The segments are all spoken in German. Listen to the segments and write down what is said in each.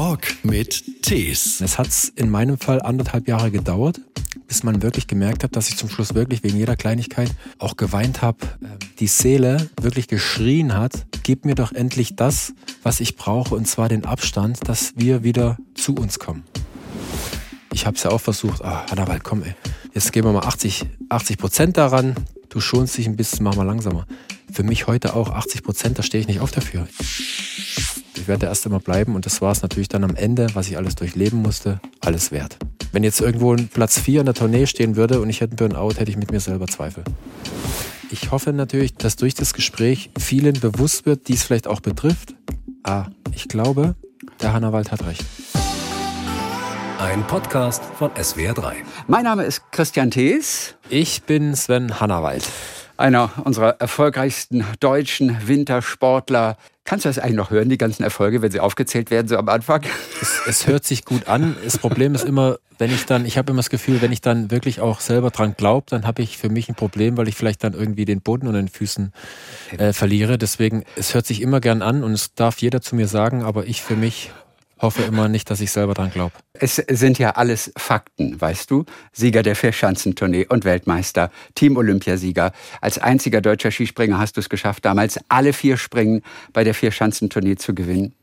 Talk mit Tees. Es hat in meinem Fall anderthalb Jahre gedauert, bis man wirklich gemerkt hat, dass ich zum Schluss wirklich wegen jeder Kleinigkeit auch geweint habe. Die Seele wirklich geschrien hat, gib mir doch endlich das, was ich brauche, und zwar den Abstand, dass wir wieder zu uns kommen. Ich habe es ja auch versucht, ah, Hannawald, komm ey, jetzt geben wir mal 80, 80 Prozent daran, du schonst dich ein bisschen, mach mal langsamer. Für mich heute auch 80 Prozent, da stehe ich nicht auf dafür. Ich werde der Erste immer bleiben und das war es natürlich dann am Ende, was ich alles durchleben musste, alles wert. Wenn jetzt irgendwo ein Platz 4 in der Tournee stehen würde und ich hätte einen Burnout, hätte ich mit mir selber Zweifel. Ich hoffe natürlich, dass durch das Gespräch vielen bewusst wird, die es vielleicht auch betrifft. Ah, ich glaube, der Hannawald hat recht. Ein Podcast von SWR3. Mein Name ist Christian Thees. Ich bin Sven Hannawald. Einer unserer erfolgreichsten deutschen Wintersportler. Kannst du das eigentlich noch hören, die ganzen Erfolge, wenn sie aufgezählt werden, so am Anfang? Es, es hört sich gut an. Das Problem ist immer, wenn ich dann, ich habe immer das Gefühl, wenn ich dann wirklich auch selber dran glaube, dann habe ich für mich ein Problem, weil ich vielleicht dann irgendwie den Boden unter den Füßen äh, verliere. Deswegen, es hört sich immer gern an und es darf jeder zu mir sagen, aber ich für mich hoffe immer nicht, dass ich selber dran glaube. Es sind ja alles Fakten, weißt du? Sieger der Vierschanzentournee und Weltmeister, Team-Olympiasieger. Als einziger deutscher Skispringer hast du es geschafft, damals alle vier Springen bei der Vierschanzentournee zu gewinnen.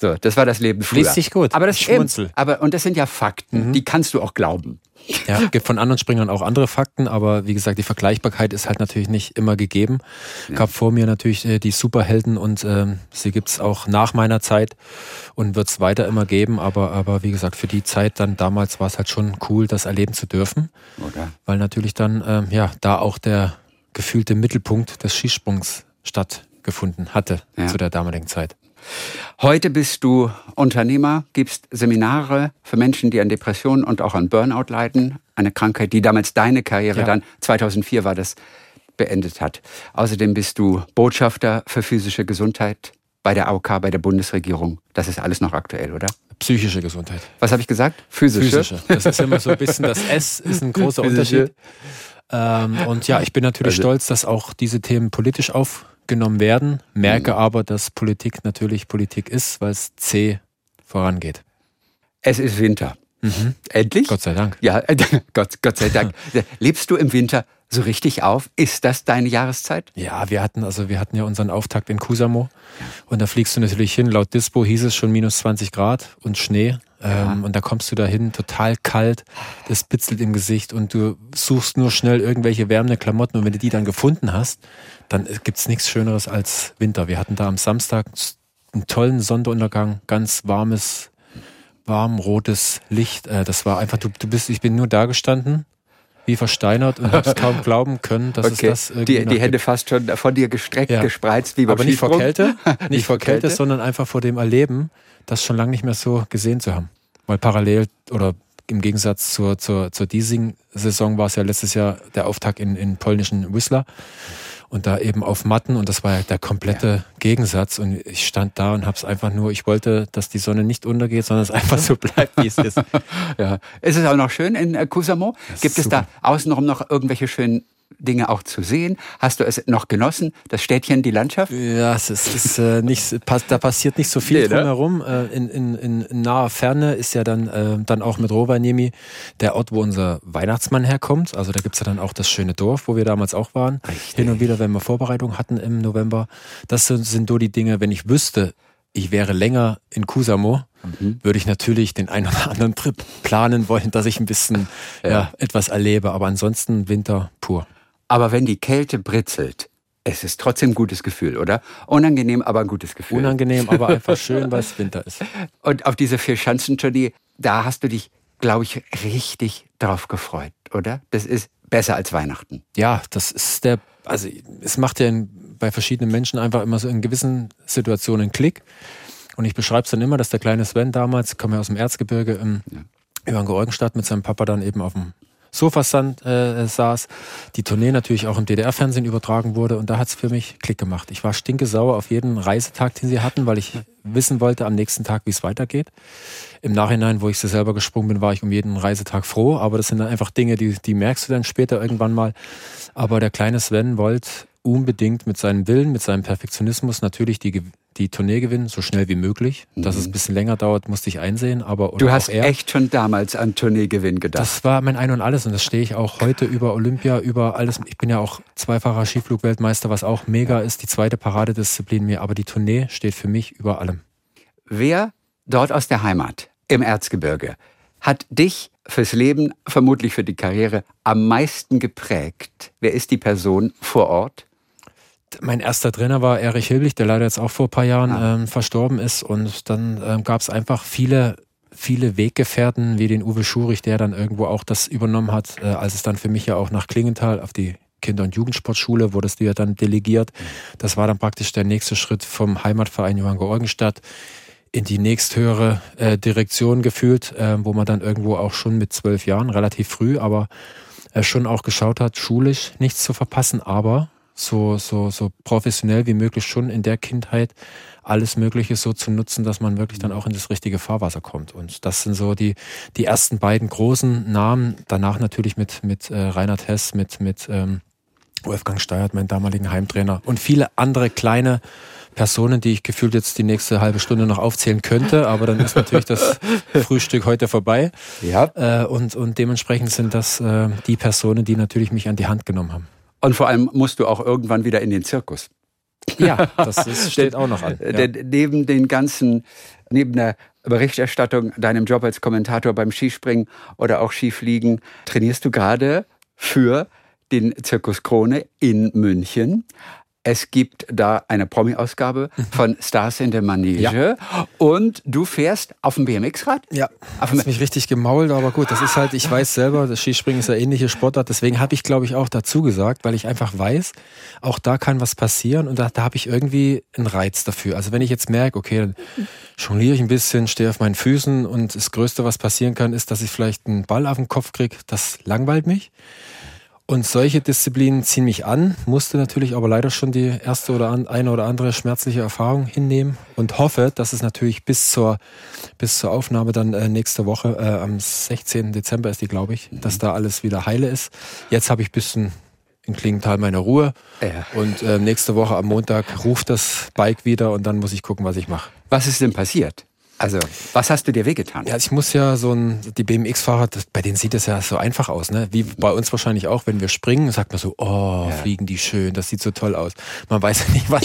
So, das war das Leben früher. Liest sich gut. Aber das Schmunzel. Eben, aber und das sind ja Fakten, mhm. die kannst du auch glauben. Ja, gibt von anderen Springern auch andere Fakten, aber wie gesagt, die Vergleichbarkeit ist halt natürlich nicht immer gegeben. Ja. Gab vor mir natürlich äh, die Superhelden und äh, sie gibt's auch nach meiner Zeit und wird's weiter immer geben, aber, aber wie gesagt, für die Zeit dann damals war es halt schon cool, das erleben zu dürfen. Oder? Weil natürlich dann, äh, ja, da auch der gefühlte Mittelpunkt des Skisprungs stattgefunden hatte ja. zu der damaligen Zeit. Heute bist du Unternehmer, gibst Seminare für Menschen, die an Depressionen und auch an Burnout leiden. Eine Krankheit, die damals deine Karriere ja. dann, 2004 war das, beendet hat. Außerdem bist du Botschafter für physische Gesundheit bei der AOK, bei der Bundesregierung. Das ist alles noch aktuell, oder? Psychische Gesundheit. Was habe ich gesagt? Physische. Physische. Das ist immer so ein bisschen, das S ist ein großer Unterschied. Ähm, und ja, ich bin natürlich also, stolz, dass auch diese Themen politisch auf genommen werden, merke mhm. aber, dass Politik natürlich Politik ist, weil es zäh vorangeht. Es ist Winter. Mhm. Endlich? Gott sei Dank. Ja, Gott, Gott sei Dank. Lebst du im Winter so richtig auf? Ist das deine Jahreszeit? Ja, wir hatten also wir hatten ja unseren Auftakt in Kusamo und da fliegst du natürlich hin. Laut Dispo hieß es schon minus 20 Grad und Schnee. Ja. Ähm, und da kommst du da hin, total kalt, das bitzelt im Gesicht und du suchst nur schnell irgendwelche wärmende Klamotten und wenn du die dann gefunden hast, dann gibt's nichts Schöneres als Winter. Wir hatten da am Samstag einen tollen Sonnenuntergang, ganz warmes, warm rotes Licht. Äh, das war einfach, du, du bist, ich bin nur da gestanden wie versteinert und hab's kaum glauben können, dass okay. es das irgendwie Die, die Hände fast schon von dir gestreckt, ja. gespreizt, wie beim Aber nicht vor Kälte, nicht vor Kälte, Kälte, sondern einfach vor dem Erleben, das schon lange nicht mehr so gesehen zu haben. Weil parallel oder im Gegensatz zur, zur, zur diesigen Saison war es ja letztes Jahr der Auftakt in, in polnischen Whistler und da eben auf Matten und das war ja der komplette ja. Gegensatz und ich stand da und habe es einfach nur, ich wollte, dass die Sonne nicht untergeht, sondern es einfach so bleibt, wie es ist. ja. Ist es auch noch schön in äh, Kusamo? Gibt es da außenrum noch irgendwelche schönen Dinge auch zu sehen? Hast du es noch genossen, das Städtchen, die Landschaft? Ja, es ist, ist äh, nicht, da passiert nicht so viel nee, ne? drumherum. Ne? In, in, in naher Ferne ist ja dann, äh, dann auch mit Rovaniemi der Ort, wo unser Weihnachtsmann herkommt. Also da gibt's ja dann auch das schöne Dorf, wo wir damals auch waren. Richtig. Hin und wieder, wenn wir Vorbereitungen hatten im November. Das sind, sind so die Dinge, wenn ich wüsste, ich wäre länger in Kusamo, mhm. würde ich natürlich den einen oder anderen Trip planen wollen, dass ich ein bisschen ja. ja etwas erlebe. Aber ansonsten Winter pur. Aber wenn die Kälte britzelt, es ist trotzdem ein gutes Gefühl, oder? Unangenehm, aber ein gutes Gefühl. Unangenehm, aber einfach schön, weil es Winter ist. Und auf diese vier Schanzentournee, da hast du dich, glaube ich, richtig drauf gefreut, oder? Das ist besser als Weihnachten. Ja, das ist der, also es macht ja bei verschiedenen Menschen einfach immer so in gewissen Situationen einen Klick. Und ich beschreibe es dann immer, dass der kleine Sven damals, komme ja aus dem Erzgebirge, im, ja. über Georgenstadt mit seinem Papa dann eben auf dem Sofastand äh, saß, die Tournee natürlich auch im DDR-Fernsehen übertragen wurde und da hat es für mich Klick gemacht. Ich war stinkesauer auf jeden Reisetag, den sie hatten, weil ich wissen wollte am nächsten Tag, wie es weitergeht. Im Nachhinein, wo ich sie selber gesprungen bin, war ich um jeden Reisetag froh, aber das sind dann einfach Dinge, die, die merkst du dann später irgendwann mal. Aber der kleine Sven wollte unbedingt mit seinem Willen, mit seinem Perfektionismus natürlich die, die Tournee gewinnen, so schnell wie möglich. Mhm. Dass es ein bisschen länger dauert, musste ich einsehen. Aber du hast er, echt schon damals an Tourneegewinn gedacht. Das war mein Ein und Alles und das stehe ich auch heute über Olympia, über alles. Ich bin ja auch zweifacher Skiflugweltmeister, was auch mega ist, die zweite Paradedisziplin mir. Aber die Tournee steht für mich über allem. Wer dort aus der Heimat im Erzgebirge hat dich fürs Leben, vermutlich für die Karriere, am meisten geprägt? Wer ist die Person vor Ort? Mein erster Trainer war Erich Hilblich, der leider jetzt auch vor ein paar Jahren ah. ähm, verstorben ist. Und dann ähm, gab es einfach viele, viele Weggefährten, wie den Uwe Schurich, der dann irgendwo auch das übernommen hat, äh, als es dann für mich ja auch nach Klingenthal auf die Kinder- und Jugendsportschule wurdest du ja dann delegiert. Das war dann praktisch der nächste Schritt vom Heimatverein Johann Georgenstadt in die nächsthöhere äh, Direktion gefühlt, äh, wo man dann irgendwo auch schon mit zwölf Jahren, relativ früh, aber äh, schon auch geschaut hat, schulisch nichts zu verpassen, aber so, so, so professionell wie möglich schon in der Kindheit alles Mögliche so zu nutzen, dass man wirklich dann auch in das richtige Fahrwasser kommt. Und das sind so die, die ersten beiden großen Namen. Danach natürlich mit, mit äh, Reinhard Hess, mit, mit ähm, Wolfgang Steuert, mein damaligen Heimtrainer und viele andere kleine Personen, die ich gefühlt jetzt die nächste halbe Stunde noch aufzählen könnte, aber dann ist natürlich das Frühstück heute vorbei. Ja. Äh, und, und dementsprechend sind das äh, die Personen, die natürlich mich an die Hand genommen haben. Und vor allem musst du auch irgendwann wieder in den Zirkus. Ja, das ist, steht auch noch an. Ja. Neben den ganzen, neben der Berichterstattung, deinem Job als Kommentator beim Skispringen oder auch Skifliegen, trainierst du gerade für den Zirkus Krone in München. Es gibt da eine Promi-Ausgabe von Stars in der Manege. Ja. Und du fährst auf dem BMX-Rad? Ja. Auf hast mich richtig gemault, aber gut, das ist halt, ich weiß selber, das Skispringen ist ja ähnliche Sportart. Deswegen habe ich, glaube ich, auch dazu gesagt, weil ich einfach weiß, auch da kann was passieren und da, da habe ich irgendwie einen Reiz dafür. Also wenn ich jetzt merke, okay, dann jongliere ich ein bisschen, stehe auf meinen Füßen und das Größte, was passieren kann, ist, dass ich vielleicht einen Ball auf den Kopf kriege, das langweilt mich. Und solche Disziplinen ziehen mich an, musste natürlich aber leider schon die erste oder eine oder andere schmerzliche Erfahrung hinnehmen und hoffe, dass es natürlich bis zur, bis zur Aufnahme dann äh, nächste Woche, äh, am 16. Dezember ist die, glaube ich, mhm. dass da alles wieder heile ist. Jetzt habe ich bisschen in Klingenthal meine Ruhe ja. und äh, nächste Woche am Montag ruft das Bike wieder und dann muss ich gucken, was ich mache. Was ist denn passiert? Also, was hast du dir wehgetan? Ja, ich muss ja so ein, die BMX-Fahrer, bei denen sieht es ja so einfach aus, ne? Wie bei uns wahrscheinlich auch, wenn wir springen, sagt man so, oh, ja. fliegen die schön, das sieht so toll aus. Man weiß ja nicht, was,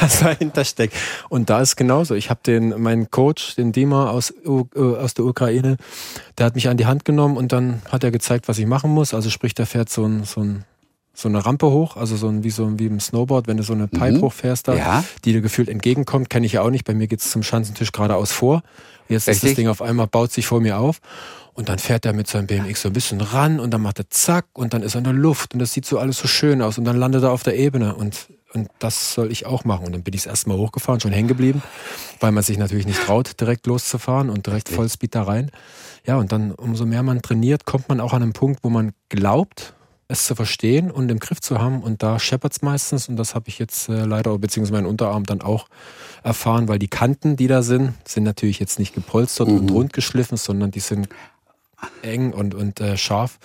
was dahinter steckt. Und da ist genauso. Ich habe den, meinen Coach, den Dima aus, äh, aus der Ukraine, der hat mich an die Hand genommen und dann hat er gezeigt, was ich machen muss. Also sprich, der fährt so ein, so ein so eine Rampe hoch, also so ein, wie so wie im Snowboard, wenn du so eine Pipe mhm. hochfährst da, ja. die dir gefühlt entgegenkommt, kenne ich ja auch nicht. Bei mir geht's zum Schanzentisch geradeaus vor. Jetzt Richtig? ist das Ding auf einmal, baut sich vor mir auf. Und dann fährt er mit seinem BMX so ein bisschen ran und dann macht er zack und dann ist er in der Luft und das sieht so alles so schön aus und dann landet er auf der Ebene und, und das soll ich auch machen. Und dann bin ich erstmal hochgefahren, schon hängen geblieben, weil man sich natürlich nicht traut, direkt loszufahren und direkt Vollspeed da rein. Ja, und dann umso mehr man trainiert, kommt man auch an einen Punkt, wo man glaubt, es zu verstehen und im Griff zu haben. Und da scheppert es meistens. Und das habe ich jetzt äh, leider, beziehungsweise meinen Unterarm dann auch erfahren, weil die Kanten, die da sind, sind natürlich jetzt nicht gepolstert mhm. und rund geschliffen, sondern die sind eng und, und äh, scharf.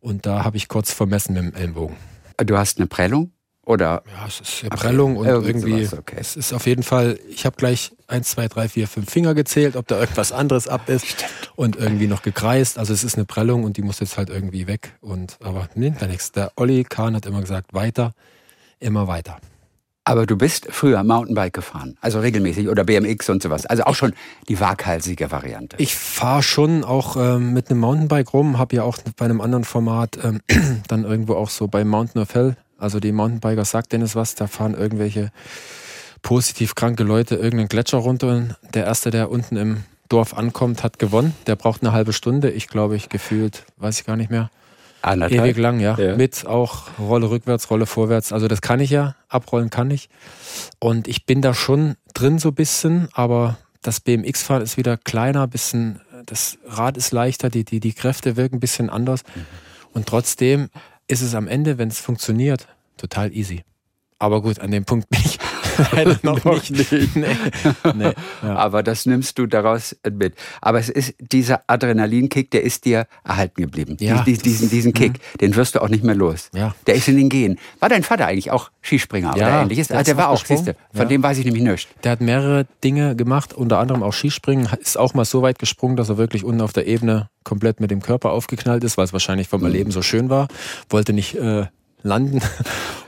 Und da habe ich kurz vermessen mit dem Ellenbogen. Du hast eine Prellung? Oder? Ja, es ist eine Prellung und irgendwie, okay. es ist auf jeden Fall, ich habe gleich eins, zwei, drei, vier, fünf Finger gezählt, ob da irgendwas anderes ab ist Stimmt. und irgendwie noch gekreist. Also es ist eine Prellung und die muss jetzt halt irgendwie weg. Und aber nimmt da nichts. Der Olli Kahn hat immer gesagt, weiter, immer weiter. Aber du bist früher Mountainbike gefahren, also regelmäßig oder BMX und sowas. Also auch schon die waghalsige Variante. Ich fahre schon auch ähm, mit einem Mountainbike rum, habe ja auch bei einem anderen Format ähm, dann irgendwo auch so bei Mountain of Hell also die Mountainbiker sagt Dennis was, da fahren irgendwelche positiv kranke Leute irgendeinen Gletscher runter und der Erste, der unten im Dorf ankommt, hat gewonnen. Der braucht eine halbe Stunde. Ich glaube, ich gefühlt, weiß ich gar nicht mehr. Anderthalb. Ewig lang, ja. ja. Mit auch Rolle rückwärts, Rolle vorwärts. Also das kann ich ja. Abrollen kann ich. Und ich bin da schon drin so ein bisschen, aber das BMX-Fahren ist wieder kleiner, bisschen, das Rad ist leichter, die, die, die Kräfte wirken ein bisschen anders. Mhm. Und trotzdem ist es am Ende, wenn es funktioniert, total easy. Aber gut, an dem Punkt bin ich, Leider noch, noch nicht. nicht. Nee. Nee. Ja. Aber das nimmst du daraus mit. Aber es ist dieser Adrenalinkick, der ist dir erhalten geblieben. Ja, diesen, diesen, diesen Kick, mhm. den wirst du auch nicht mehr los. Ja. Der ist in den Genen. War dein Vater eigentlich auch Skispringer ja, oder ähnliches? Der, ah, der war auch, siehste, von ja. dem weiß ich nämlich nichts. Der hat mehrere Dinge gemacht, unter anderem auch Skispringen. Ist auch mal so weit gesprungen, dass er wirklich unten auf der Ebene komplett mit dem Körper aufgeknallt ist, weil es wahrscheinlich vom mhm. Erleben so schön war. Wollte nicht äh, landen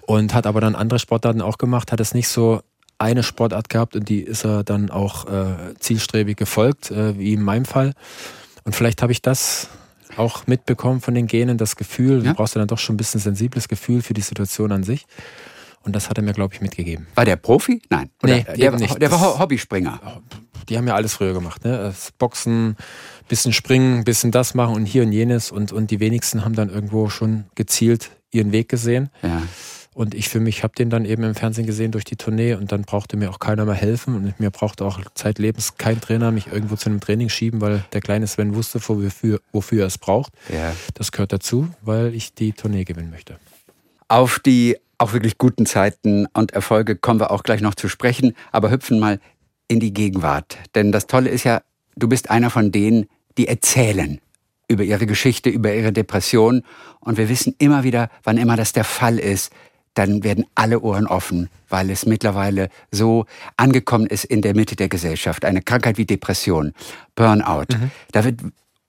und hat aber dann andere Sportarten auch gemacht, hat es nicht so eine Sportart gehabt und die ist er dann auch äh, zielstrebig gefolgt, äh, wie in meinem Fall. Und vielleicht habe ich das auch mitbekommen von den Genen, das Gefühl, ja. du brauchst ja dann doch schon ein bisschen sensibles Gefühl für die Situation an sich. Und das hat er mir, glaube ich, mitgegeben. War der Profi? Nein. Oder nee, der, nicht. der war Hobbyspringer. Die haben ja alles früher gemacht. Ne? Das Boxen, bisschen springen, bisschen das machen und hier und jenes. Und, und die wenigsten haben dann irgendwo schon gezielt ihren Weg gesehen. Ja. Und ich für mich habe den dann eben im Fernsehen gesehen durch die Tournee und dann brauchte mir auch keiner mehr helfen und mir brauchte auch zeitlebens kein Trainer mich irgendwo zu einem Training schieben, weil der kleine Sven wusste, wofür, wofür er es braucht. Ja. Das gehört dazu, weil ich die Tournee gewinnen möchte. Auf die auch wirklich guten Zeiten und Erfolge kommen wir auch gleich noch zu sprechen, aber hüpfen mal in die Gegenwart. Denn das Tolle ist ja, du bist einer von denen, die erzählen über ihre Geschichte, über ihre Depression. Und wir wissen immer wieder, wann immer das der Fall ist, dann werden alle Ohren offen, weil es mittlerweile so angekommen ist in der Mitte der Gesellschaft. Eine Krankheit wie Depression, Burnout. Mhm. Da wird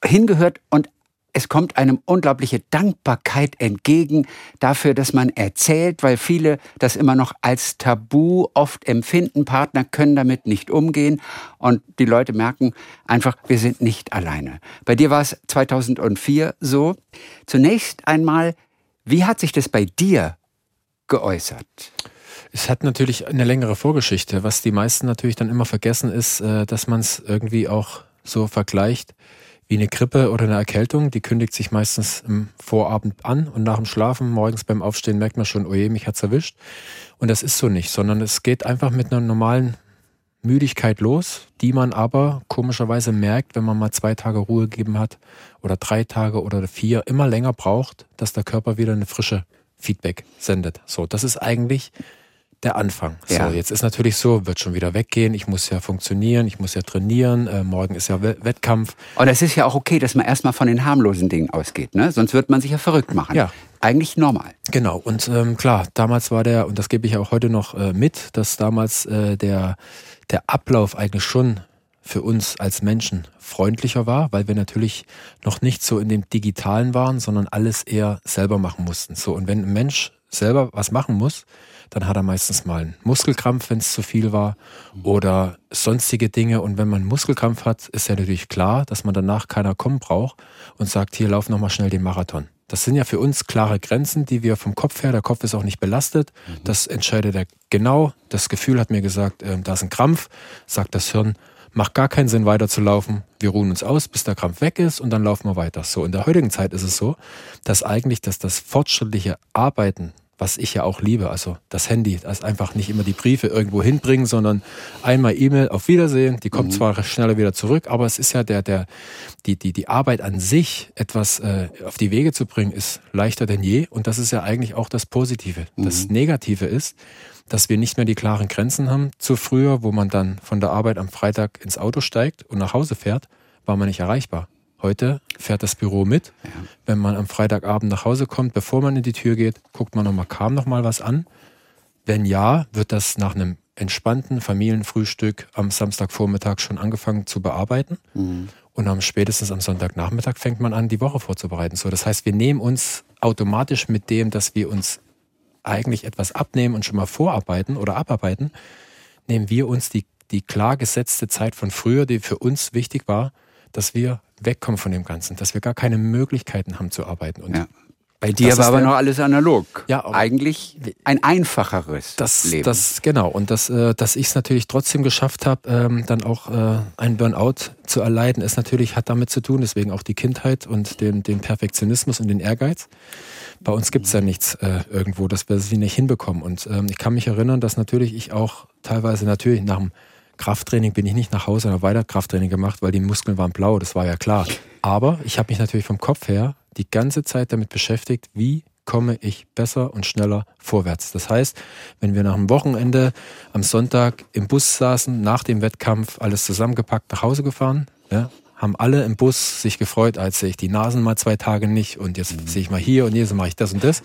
hingehört und es kommt einem unglaubliche Dankbarkeit entgegen dafür, dass man erzählt, weil viele das immer noch als Tabu oft empfinden. Partner können damit nicht umgehen und die Leute merken einfach, wir sind nicht alleine. Bei dir war es 2004 so. Zunächst einmal, wie hat sich das bei dir geäußert? Es hat natürlich eine längere Vorgeschichte. Was die meisten natürlich dann immer vergessen ist, äh, dass man es irgendwie auch so vergleicht wie eine Grippe oder eine Erkältung. Die kündigt sich meistens im Vorabend an und nach dem Schlafen, morgens beim Aufstehen merkt man schon, oje, mich hat's erwischt. Und das ist so nicht, sondern es geht einfach mit einer normalen Müdigkeit los, die man aber komischerweise merkt, wenn man mal zwei Tage Ruhe gegeben hat oder drei Tage oder vier, immer länger braucht, dass der Körper wieder eine frische Feedback sendet. So, das ist eigentlich der Anfang. Ja. So, jetzt ist natürlich so, wird schon wieder weggehen, ich muss ja funktionieren, ich muss ja trainieren, äh, morgen ist ja Wettkampf. Und es ist ja auch okay, dass man erstmal von den harmlosen Dingen ausgeht, ne? Sonst wird man sich ja verrückt machen. Ja. Eigentlich normal. Genau, und ähm, klar, damals war der, und das gebe ich ja auch heute noch äh, mit, dass damals äh, der, der Ablauf eigentlich schon für uns als Menschen freundlicher war, weil wir natürlich noch nicht so in dem Digitalen waren, sondern alles eher selber machen mussten. So, und wenn ein Mensch selber was machen muss, dann hat er meistens mal einen Muskelkrampf, wenn es zu viel war oder sonstige Dinge. Und wenn man einen Muskelkrampf hat, ist ja natürlich klar, dass man danach keiner kommen braucht und sagt, hier lauf nochmal schnell den Marathon. Das sind ja für uns klare Grenzen, die wir vom Kopf her, der Kopf ist auch nicht belastet. Mhm. Das entscheidet er genau. Das Gefühl hat mir gesagt, äh, da ist ein Krampf, sagt das Hirn, macht gar keinen Sinn weiterzulaufen. Wir ruhen uns aus, bis der Krampf weg ist und dann laufen wir weiter. So, in der heutigen Zeit ist es so, dass eigentlich, dass das fortschrittliche Arbeiten was ich ja auch liebe. Also das Handy, das einfach nicht immer die Briefe irgendwo hinbringen, sondern einmal E-Mail auf Wiedersehen. Die kommt mhm. zwar schneller wieder zurück, aber es ist ja der, der, die, die, die Arbeit an sich, etwas äh, auf die Wege zu bringen, ist leichter denn je. Und das ist ja eigentlich auch das Positive. Mhm. Das Negative ist, dass wir nicht mehr die klaren Grenzen haben zu früher, wo man dann von der Arbeit am Freitag ins Auto steigt und nach Hause fährt, war man nicht erreichbar. Heute fährt das Büro mit. Ja. Wenn man am Freitagabend nach Hause kommt, bevor man in die Tür geht, guckt man nochmal, kam noch mal was an? Wenn ja, wird das nach einem entspannten Familienfrühstück am Samstagvormittag schon angefangen zu bearbeiten. Mhm. Und am spätestens am Sonntagnachmittag fängt man an, die Woche vorzubereiten. So, das heißt, wir nehmen uns automatisch mit dem, dass wir uns eigentlich etwas abnehmen und schon mal vorarbeiten oder abarbeiten, nehmen wir uns die, die klar gesetzte Zeit von früher, die für uns wichtig war, dass wir wegkommen von dem Ganzen, dass wir gar keine Möglichkeiten haben zu arbeiten. Und ja. Bei dir war aber noch alles analog. Ja, eigentlich ein einfacheres das, Leben. Das, genau. Und das, äh, dass ich es natürlich trotzdem geschafft habe, ähm, dann auch äh, einen Burnout zu erleiden, ist natürlich, hat damit zu tun, deswegen auch die Kindheit und den, den Perfektionismus und den Ehrgeiz. Bei uns gibt es ja nichts äh, irgendwo, dass wir sie nicht hinbekommen. Und ähm, ich kann mich erinnern, dass natürlich ich auch teilweise natürlich nach dem Krafttraining bin ich nicht nach Hause und weiter Krafttraining gemacht, weil die Muskeln waren blau, das war ja klar. Aber ich habe mich natürlich vom Kopf her die ganze Zeit damit beschäftigt, wie komme ich besser und schneller vorwärts. Das heißt, wenn wir nach dem Wochenende am Sonntag im Bus saßen, nach dem Wettkampf alles zusammengepackt nach Hause gefahren, ja, haben alle im Bus sich gefreut, als sehe ich die Nasen mal zwei Tage nicht und jetzt mhm. sehe ich mal hier und hier, so mache ich das und das.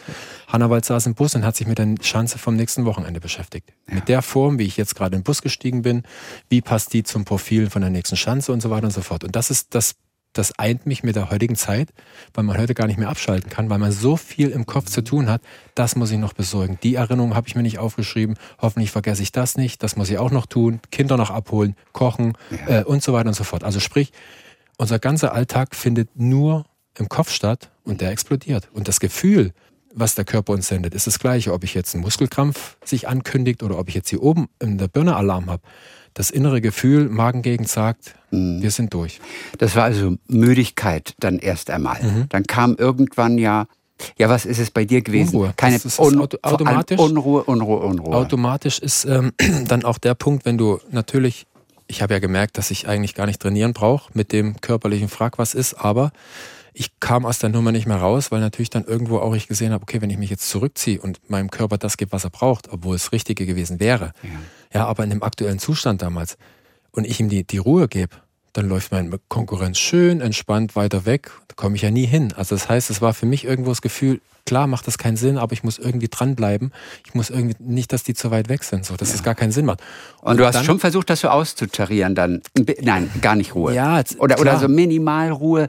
Hannawald saß im Bus und hat sich mit der Schanze vom nächsten Wochenende beschäftigt. Ja. Mit der Form, wie ich jetzt gerade im Bus gestiegen bin, wie passt die zum Profil von der nächsten Schanze und so weiter und so fort. Und das ist das das eint mich mit der heutigen Zeit, weil man heute gar nicht mehr abschalten kann, weil man so viel im Kopf zu tun hat. Das muss ich noch besorgen. Die Erinnerung habe ich mir nicht aufgeschrieben. Hoffentlich vergesse ich das nicht. Das muss ich auch noch tun. Kinder noch abholen, kochen ja. äh, und so weiter und so fort. Also sprich, unser ganzer Alltag findet nur im Kopf statt und der explodiert. Und das Gefühl, was der Körper uns sendet, ist das gleiche, ob ich jetzt einen Muskelkrampf sich ankündigt oder ob ich jetzt hier oben in der Birne Alarm habe das innere Gefühl, Magengegend sagt, mhm. wir sind durch. Das war also Müdigkeit dann erst einmal. Mhm. Dann kam irgendwann ja ja, was ist es bei dir gewesen? Unruhe. Keine das ist, Un automatisch, Unruhe, Unruhe, Unruhe. Automatisch ist ähm, dann auch der Punkt, wenn du natürlich, ich habe ja gemerkt, dass ich eigentlich gar nicht trainieren brauche mit dem körperlichen Frag, was ist, aber ich kam aus der Nummer nicht mehr raus, weil natürlich dann irgendwo auch ich gesehen habe, okay, wenn ich mich jetzt zurückziehe und meinem Körper das gibt, was er braucht, obwohl es Richtige gewesen wäre, ja, ja aber in dem aktuellen Zustand damals und ich ihm die, die Ruhe gebe, dann läuft mein Konkurrenz schön entspannt weiter weg. Da komme ich ja nie hin. Also das heißt, es war für mich irgendwo das Gefühl, klar macht das keinen Sinn, aber ich muss irgendwie dranbleiben. Ich muss irgendwie nicht, dass die zu weit weg sind, so dass ja. es gar keinen Sinn macht. Und, und du hast dann, schon versucht, das so auszutarieren dann? Nein, gar nicht Ruhe. Ja, oder, oder so minimal Ruhe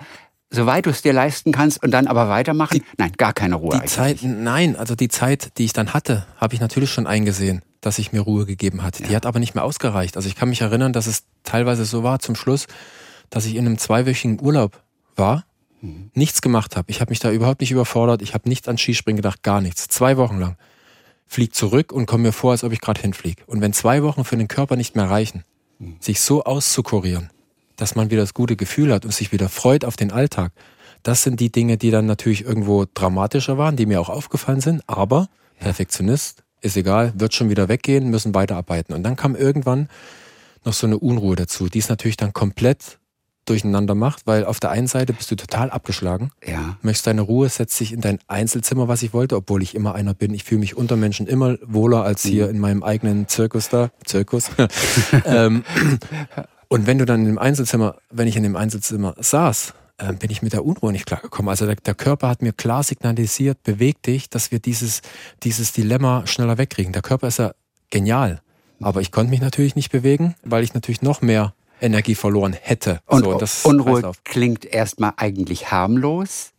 soweit du es dir leisten kannst und dann aber weitermachen? Die, nein, gar keine Ruhe. Die eigentlich. Zeit, nein, also die Zeit, die ich dann hatte, habe ich natürlich schon eingesehen, dass ich mir Ruhe gegeben hatte. Ja. Die hat aber nicht mehr ausgereicht. Also ich kann mich erinnern, dass es teilweise so war zum Schluss, dass ich in einem zweiwöchigen Urlaub war, mhm. nichts gemacht habe. Ich habe mich da überhaupt nicht überfordert. Ich habe nichts an Skispringen gedacht, gar nichts. Zwei Wochen lang. Flieg zurück und komme mir vor, als ob ich gerade hinfliege. Und wenn zwei Wochen für den Körper nicht mehr reichen, mhm. sich so auszukurieren, dass man wieder das gute Gefühl hat und sich wieder freut auf den Alltag. Das sind die Dinge, die dann natürlich irgendwo dramatischer waren, die mir auch aufgefallen sind. Aber Perfektionist, ist egal, wird schon wieder weggehen, müssen weiterarbeiten. Und dann kam irgendwann noch so eine Unruhe dazu, die es natürlich dann komplett durcheinander macht, weil auf der einen Seite bist du total abgeschlagen, ja. möchtest deine Ruhe, setzt dich in dein Einzelzimmer, was ich wollte, obwohl ich immer einer bin. Ich fühle mich unter Menschen immer wohler als hier mhm. in meinem eigenen Zirkus da. Zirkus. ähm, und wenn du dann im Einzelzimmer, wenn ich in dem Einzelzimmer saß, äh, bin ich mit der Unruhe nicht klargekommen. Also der, der, Körper hat mir klar signalisiert, beweg dich, dass wir dieses, dieses Dilemma schneller wegkriegen. Der Körper ist ja genial. Aber ich konnte mich natürlich nicht bewegen, weil ich natürlich noch mehr Energie verloren hätte. Und so, das Unruhe klingt erstmal eigentlich harmlos,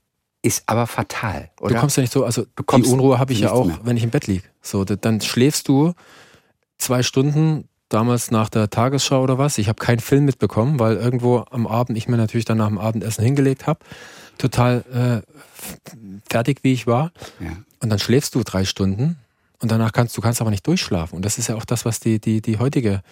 ist aber fatal, oder? Du kommst ja nicht so, also du die Unruhe habe ich ja auch, mehr. wenn ich im Bett liege. So, dann schläfst du zwei Stunden, damals nach der Tagesschau oder was. Ich habe keinen Film mitbekommen, weil irgendwo am Abend ich mir natürlich dann nach dem Abendessen hingelegt habe. Total äh, fertig, wie ich war. Ja. Und dann schläfst du drei Stunden und danach kannst du kannst aber nicht durchschlafen. Und das ist ja auch das, was die, die, die, heutige,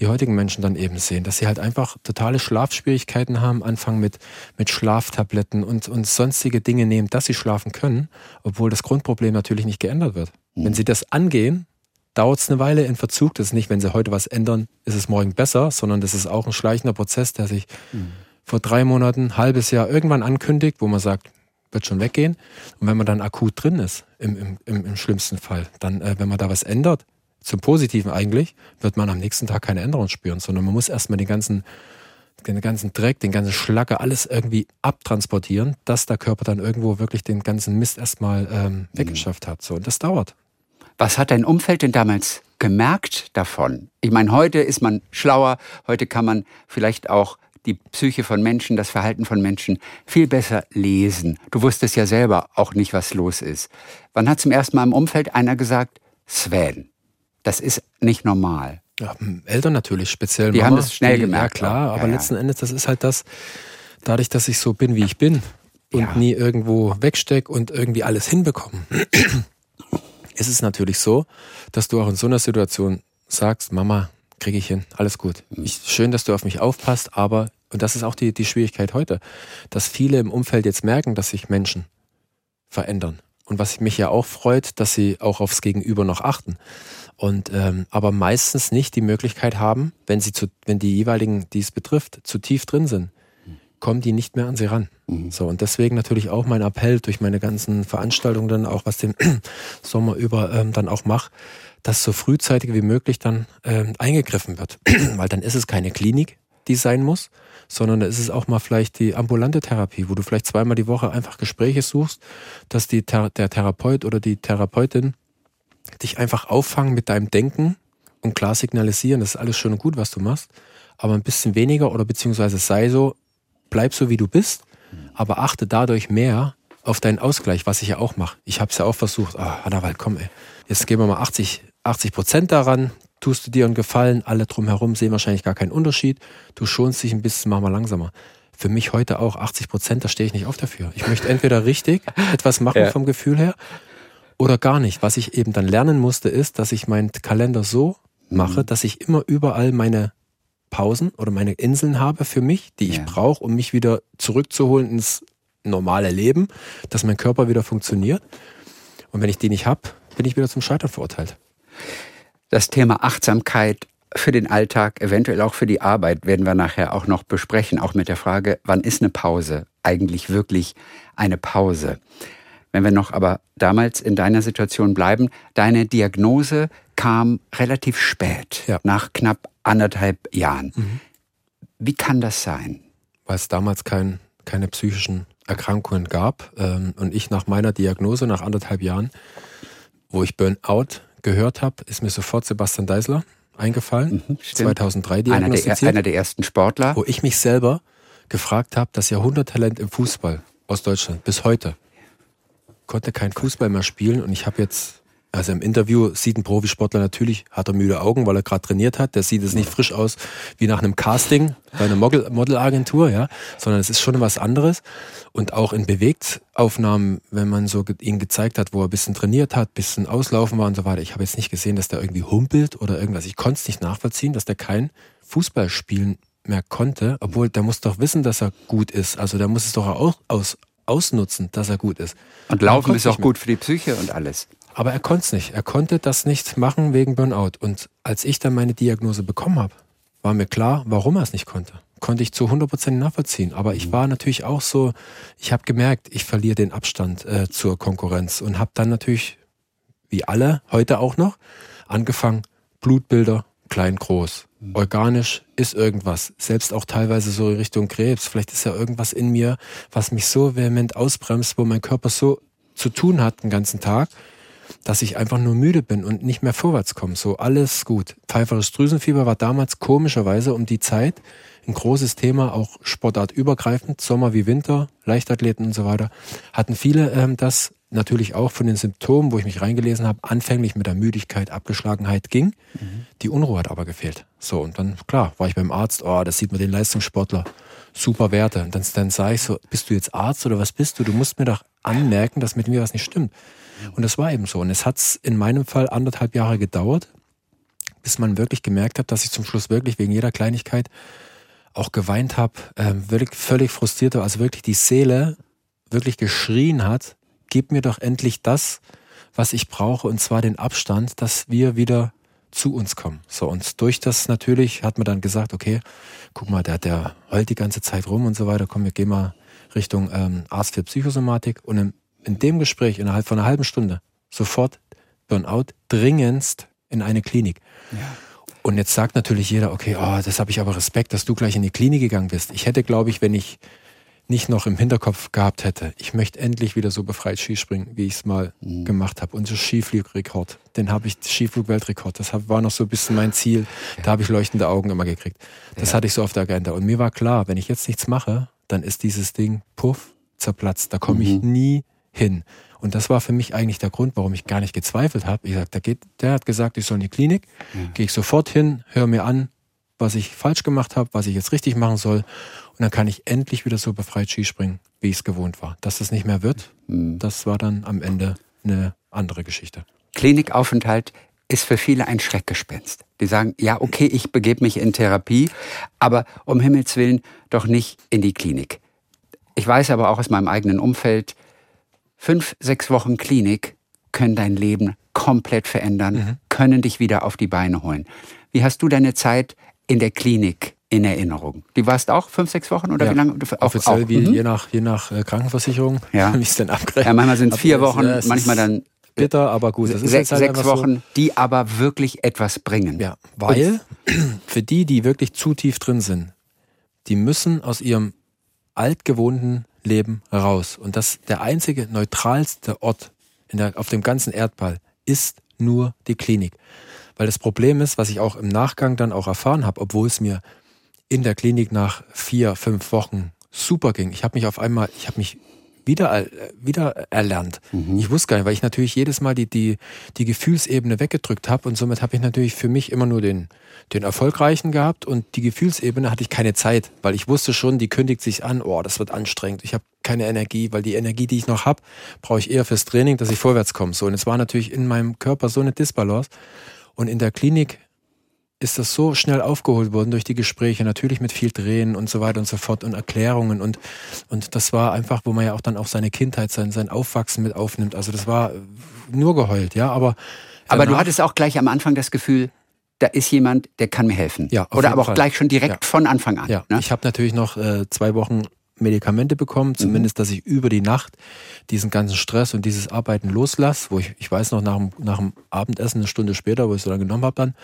die heutigen Menschen dann eben sehen, dass sie halt einfach totale Schlafschwierigkeiten haben, anfangen mit, mit Schlaftabletten und, und sonstige Dinge nehmen, dass sie schlafen können, obwohl das Grundproblem natürlich nicht geändert wird. Mhm. Wenn sie das angehen, dauert es eine Weile in Verzug. Das ist nicht, wenn sie heute was ändern, ist es morgen besser, sondern das ist auch ein schleichender Prozess, der sich mhm. vor drei Monaten, halbes Jahr irgendwann ankündigt, wo man sagt, wird schon weggehen. Und wenn man dann akut drin ist, im, im, im schlimmsten Fall, dann, äh, wenn man da was ändert, zum Positiven eigentlich, wird man am nächsten Tag keine Änderung spüren, sondern man muss erstmal den ganzen, den ganzen Dreck, den ganzen Schlacke, alles irgendwie abtransportieren, dass der Körper dann irgendwo wirklich den ganzen Mist erstmal ähm, mhm. weggeschafft hat. So, und das dauert. Was hat dein Umfeld denn damals gemerkt davon? Ich meine, heute ist man schlauer, heute kann man vielleicht auch die Psyche von Menschen, das Verhalten von Menschen viel besser lesen. Du wusstest ja selber auch nicht, was los ist. Wann hat zum ersten Mal im Umfeld einer gesagt, Sven, das ist nicht normal? Ja, Eltern natürlich, speziell Die Mama, haben das schnell die, gemerkt. Ja klar, aber ja, letzten Endes, das ist halt das, dadurch, dass ich so bin, wie ich bin und ja. nie irgendwo wegsteck und irgendwie alles hinbekommen, ist es natürlich so, dass du auch in so einer Situation sagst, Mama, kriege ich hin, alles gut. Ich, schön, dass du auf mich aufpasst, aber, und das ist auch die, die Schwierigkeit heute, dass viele im Umfeld jetzt merken, dass sich Menschen verändern. Und was mich ja auch freut, dass sie auch aufs Gegenüber noch achten. Und ähm, aber meistens nicht die Möglichkeit haben, wenn sie zu, wenn die jeweiligen, die es betrifft, zu tief drin sind, kommen die nicht mehr an sie ran. Mhm. So, und deswegen natürlich auch mein Appell durch meine ganzen Veranstaltungen dann auch, was den Sommer über ähm, dann auch mache, dass so frühzeitig wie möglich dann ähm, eingegriffen wird. Weil dann ist es keine Klinik, die sein muss, sondern ist es auch mal vielleicht die ambulante Therapie, wo du vielleicht zweimal die Woche einfach Gespräche suchst, dass die, der Therapeut oder die Therapeutin dich einfach auffangen mit deinem Denken und klar signalisieren, das ist alles schön und gut, was du machst, aber ein bisschen weniger oder beziehungsweise sei so, bleib so wie du bist, aber achte dadurch mehr auf deinen Ausgleich, was ich ja auch mache. Ich habe es ja auch versucht, ah, Hannawald, komm ey, jetzt geben wir mal 80, 80 Prozent daran, tust du dir einen Gefallen, alle drumherum sehen wahrscheinlich gar keinen Unterschied, du schonst dich ein bisschen, mach mal langsamer. Für mich heute auch 80 Prozent, da stehe ich nicht auf dafür. Ich möchte entweder richtig etwas machen ja. vom Gefühl her oder gar nicht. Was ich eben dann lernen musste, ist, dass ich meinen Kalender so mache, mhm. dass ich immer überall meine Pausen oder meine Inseln habe für mich, die ich ja. brauche, um mich wieder zurückzuholen ins normale Leben, dass mein Körper wieder funktioniert. Und wenn ich die nicht habe, bin ich wieder zum Scheitern verurteilt. Das Thema Achtsamkeit für den Alltag, eventuell auch für die Arbeit, werden wir nachher auch noch besprechen, auch mit der Frage, wann ist eine Pause eigentlich wirklich eine Pause? Wenn wir noch aber damals in deiner Situation bleiben, deine Diagnose kam relativ spät, ja. nach knapp anderthalb Jahren. Mhm. Wie kann das sein? Weil es damals kein, keine psychischen Erkrankungen gab ähm, und ich nach meiner Diagnose nach anderthalb Jahren, wo ich Burnout gehört habe, ist mir sofort Sebastian Deisler eingefallen. Mhm, 2003 diagnostiziert. Einer der, einer der ersten Sportler. Wo ich mich selber gefragt habe, das Jahrhunderttalent im Fußball aus Deutschland bis heute konnte kein Fußball mehr spielen und ich habe jetzt also im Interview sieht ein Profisportler natürlich, hat er müde Augen, weil er gerade trainiert hat. Der sieht es nicht frisch aus wie nach einem Casting bei einer Model Modelagentur, ja, sondern es ist schon was anderes. Und auch in Bewegtaufnahmen, wenn man so ihn gezeigt hat, wo er ein bisschen trainiert hat, ein bisschen auslaufen war und so weiter. Ich habe jetzt nicht gesehen, dass der irgendwie humpelt oder irgendwas. Ich konnte es nicht nachvollziehen, dass der kein Fußball spielen mehr konnte, obwohl der muss doch wissen, dass er gut ist. Also der muss es doch auch aus, ausnutzen, dass er gut ist. Und Laufen ist auch gut für die Psyche und alles. Aber er konnte es nicht. Er konnte das nicht machen wegen Burnout. Und als ich dann meine Diagnose bekommen habe, war mir klar, warum er es nicht konnte. Konnte ich zu 100% nachvollziehen. Aber ich war natürlich auch so, ich habe gemerkt, ich verliere den Abstand äh, zur Konkurrenz und habe dann natürlich, wie alle, heute auch noch, angefangen, Blutbilder, klein, groß. Mhm. Organisch ist irgendwas. Selbst auch teilweise so Richtung Krebs. Vielleicht ist ja irgendwas in mir, was mich so vehement ausbremst, wo mein Körper so zu tun hat den ganzen Tag dass ich einfach nur müde bin und nicht mehr vorwärts komme. So alles gut. Pfeiferes Drüsenfieber war damals komischerweise um die Zeit ein großes Thema, auch sportartübergreifend, Sommer wie Winter, Leichtathleten und so weiter. Hatten viele ähm, das natürlich auch von den Symptomen, wo ich mich reingelesen habe, anfänglich mit der Müdigkeit, Abgeschlagenheit ging. Mhm. Die Unruhe hat aber gefehlt. So, und dann, klar, war ich beim Arzt, oh, das sieht man den Leistungssportler, super Werte. Und dann, dann sage ich so, bist du jetzt Arzt oder was bist du? Du musst mir doch anmerken, dass mit mir was nicht stimmt. Und das war eben so. Und es hat in meinem Fall anderthalb Jahre gedauert, bis man wirklich gemerkt hat, dass ich zum Schluss wirklich wegen jeder Kleinigkeit auch geweint habe, äh, wirklich völlig frustriert war, also wirklich die Seele wirklich geschrien hat, gib mir doch endlich das, was ich brauche, und zwar den Abstand, dass wir wieder zu uns kommen. So, und durch das natürlich hat man dann gesagt, okay, guck mal, der, der heult die ganze Zeit rum und so weiter, komm, wir gehen mal Richtung ähm, Arzt für Psychosomatik. Und im in dem Gespräch innerhalb von einer halben Stunde sofort Burnout dringendst in eine Klinik. Ja. Und jetzt sagt natürlich jeder, okay, oh, das habe ich aber Respekt, dass du gleich in die Klinik gegangen bist. Ich hätte, glaube ich, wenn ich nicht noch im Hinterkopf gehabt hätte, ich möchte endlich wieder so befreit Skispringen, wie ich es mal mhm. gemacht habe. Unser Skiflugrekord, den habe ich, Skiflugweltrekord, das war noch so ein bisschen mein Ziel. Ja. Da habe ich leuchtende Augen immer gekriegt. Das ja. hatte ich so auf der Agenda. Und mir war klar, wenn ich jetzt nichts mache, dann ist dieses Ding, puff, zerplatzt. Da komme ich mhm. nie hin. Und das war für mich eigentlich der Grund, warum ich gar nicht gezweifelt habe. Ich sagte, der, geht, der hat gesagt, ich soll in die Klinik. Ja. Gehe ich sofort hin, höre mir an, was ich falsch gemacht habe, was ich jetzt richtig machen soll. Und dann kann ich endlich wieder so befreit Skispringen, wie ich es gewohnt war. Dass das nicht mehr wird, mhm. das war dann am Ende eine andere Geschichte. Klinikaufenthalt ist für viele ein Schreckgespenst. Die sagen, ja, okay, ich begebe mich in Therapie, aber um Himmels Willen doch nicht in die Klinik. Ich weiß aber auch aus meinem eigenen Umfeld, fünf, sechs Wochen Klinik können dein Leben komplett verändern, mhm. können dich wieder auf die Beine holen. Wie hast du deine Zeit in der Klinik in Erinnerung. Die warst auch fünf, sechs Wochen oder Ja. wie lange? Offiziell auch, wie, mhm. je nach, je nach äh, Krankenversicherung, Ja. wie es denn abgerechnet Ja, manchmal sind es vier Wochen, Ja, manchmal dann bitter, aber gut. Das ist sechs, halt sechs einfach so. Wochen, die aber wirklich etwas bringen. Ja, weil für die, die wirklich zu tief drin sind, die müssen aus ihrem altgewohnten Leben raus. Und das der einzige neutralste Ort der, auf dem ganzen Erdball ist nur die Klinik. Weil das Problem ist, was ich auch im Nachgang dann auch erfahren habe, obwohl es mir in der Klinik nach vier, fünf Wochen super ging. Ich habe mich auf einmal, ich habe mich wieder, äh, wieder erlernt. Ich wusste gar nicht, weil ich natürlich jedes Mal die, die, die Gefühlsebene weggedrückt habe und somit habe ich natürlich für mich immer nur den, den Erfolgreichen gehabt und die Gefühlsebene hatte ich keine Zeit, weil ich wusste schon, die kündigt sich an, oh, das wird anstrengend. Ich habe keine Energie, weil die Energie, die ich noch habe, brauche ich eher fürs Training, dass ich vorwärts komme. So, und es war natürlich in meinem Körper so eine Disbalance. Und in der Klinik ist das so schnell aufgeholt worden durch die Gespräche, natürlich mit viel Drehen und so weiter und so fort und Erklärungen und, und das war einfach, wo man ja auch dann auch seine Kindheit, sein, sein Aufwachsen mit aufnimmt. Also das war nur geheult, ja, aber Aber du hattest auch gleich am Anfang das Gefühl, da ist jemand, der kann mir helfen. Ja, Oder aber auch Fall. gleich schon direkt Ja. von Anfang an. Ja, ne? ich habe natürlich noch äh, zwei Wochen Medikamente bekommen, zumindest, dass ich über die Nacht diesen ganzen Stress und dieses Arbeiten loslasse, wo ich, ich weiß noch, nach dem, nach dem Abendessen, eine Stunde später, wo ich so lange genommen habe dann,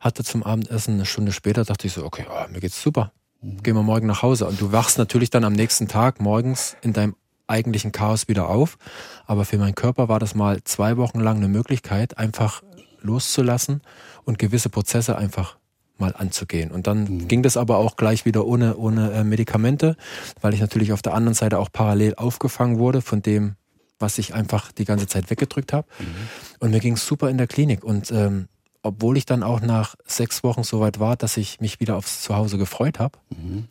hatte zum Abendessen eine Stunde später, dachte ich so, okay, oh, mir geht's super, gehen wir morgen nach Hause. Und du wachst natürlich dann am nächsten Tag morgens in deinem eigentlichen Chaos wieder auf. Aber für meinen Körper war das mal zwei Wochen lang eine Möglichkeit, einfach loszulassen und gewisse Prozesse einfach mal anzugehen. Und dann ging das aber auch gleich wieder ohne, ohne äh, Medikamente, weil ich natürlich auf der anderen Seite auch parallel aufgefangen wurde von dem, was ich einfach die ganze Zeit weggedrückt habe. Und mir ging es super in der Klinik. Und ähm, obwohl ich dann auch nach sechs Wochen so weit war, dass ich mich wieder aufs Zuhause gefreut habe,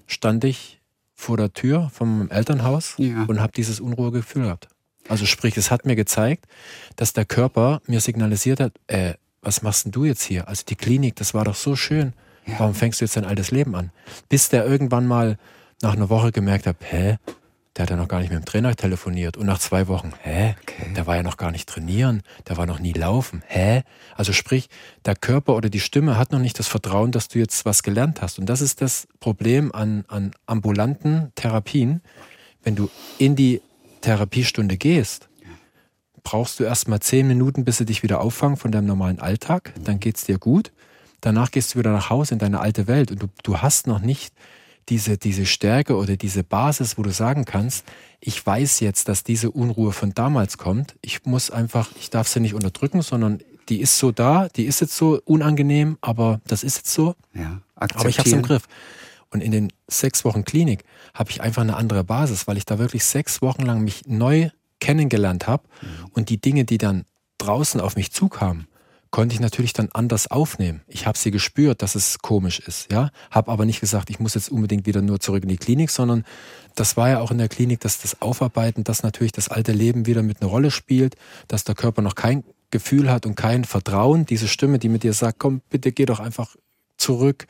stand ich vor der Tür vom Elternhaus Ja. und habe dieses Unruhegefühl gehabt. Also sprich, es hat mir gezeigt, dass der Körper mir signalisiert hat, äh, was machst denn du jetzt hier? Also die Klinik, das war doch so schön. Warum fängst du jetzt dein altes Leben an? Bis der irgendwann mal nach einer Woche gemerkt hat, hä, der hat ja noch gar nicht mit dem Trainer telefoniert. Und nach zwei Wochen, hä, der war ja noch gar nicht trainieren, der war noch nie laufen, hä? Also sprich, der Körper oder die Stimme hat noch nicht das Vertrauen, dass du jetzt was gelernt hast. Und das ist das Problem an, an ambulanten Therapien. Wenn du in die Therapiestunde gehst, brauchst du erst mal zehn Minuten, bis sie dich wieder auffangen von deinem normalen Alltag. Dann geht's dir gut. Danach gehst du wieder nach Hause in deine alte Welt und du, du hast noch nicht diese, diese Stärke oder diese Basis, wo du sagen kannst, ich weiß jetzt, dass diese Unruhe von damals kommt. Ich muss einfach, ich darf sie nicht unterdrücken, sondern die ist so da, die ist jetzt so unangenehm, aber das ist jetzt so. Ja, Aber ich habe es im. Griff. Und in den sechs Wochen Klinik habe ich einfach eine andere Basis, weil ich da wirklich sechs Wochen lang mich neu kennengelernt habe und die Dinge, die dann draußen auf mich zukamen, konnte ich natürlich dann anders aufnehmen. Ich habe sie gespürt, dass es komisch ist, ja, habe aber nicht gesagt, ich muss jetzt unbedingt wieder nur zurück in die Klinik, sondern das war ja auch in der Klinik, dass das Aufarbeiten, dass natürlich das alte Leben wieder mit einer Rolle spielt, dass der Körper noch kein Gefühl hat und kein Vertrauen, diese Stimme, die mit dir sagt, komm, bitte geh doch einfach zurück,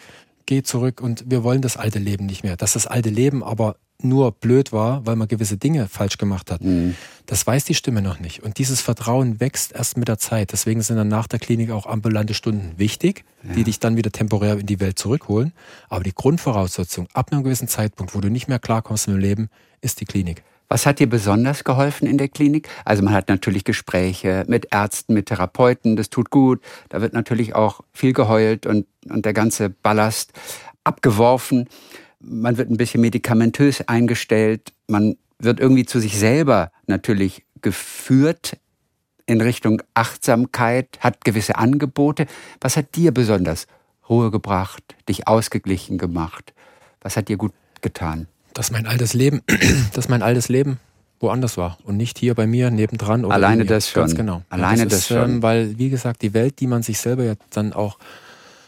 geh zurück und wir wollen das alte Leben nicht mehr. Dass das alte Leben aber nur blöd war, weil man gewisse Dinge falsch gemacht hat. Das weiß die Stimme noch nicht. Und dieses Vertrauen wächst erst mit der Zeit. Deswegen sind dann nach der Klinik auch ambulante Stunden wichtig, die dich dann wieder temporär in die Welt zurückholen. Aber die Grundvoraussetzung ab einem gewissen Zeitpunkt, wo du nicht mehr klarkommst im Leben, ist die Klinik. Was hat dir besonders geholfen in der Klinik? Also man hat natürlich Gespräche mit Ärzten, mit Therapeuten, das tut gut. Da wird natürlich auch viel geheult und, und der ganze Ballast abgeworfen. Man wird ein bisschen medikamentös eingestellt. Man wird irgendwie zu sich selber natürlich geführt in Richtung Achtsamkeit, hat gewisse Angebote. Was hat dir besonders Ruhe gebracht, dich ausgeglichen gemacht? Was hat dir gut getan? Dass mein altes Leben, dass mein altes Leben woanders war und nicht hier bei mir nebendran. Oder Alleine das schon. Ganz genau. Alleine Und das ist, schon. Ähm, weil, wie gesagt, die Welt, die man sich selber ja dann auch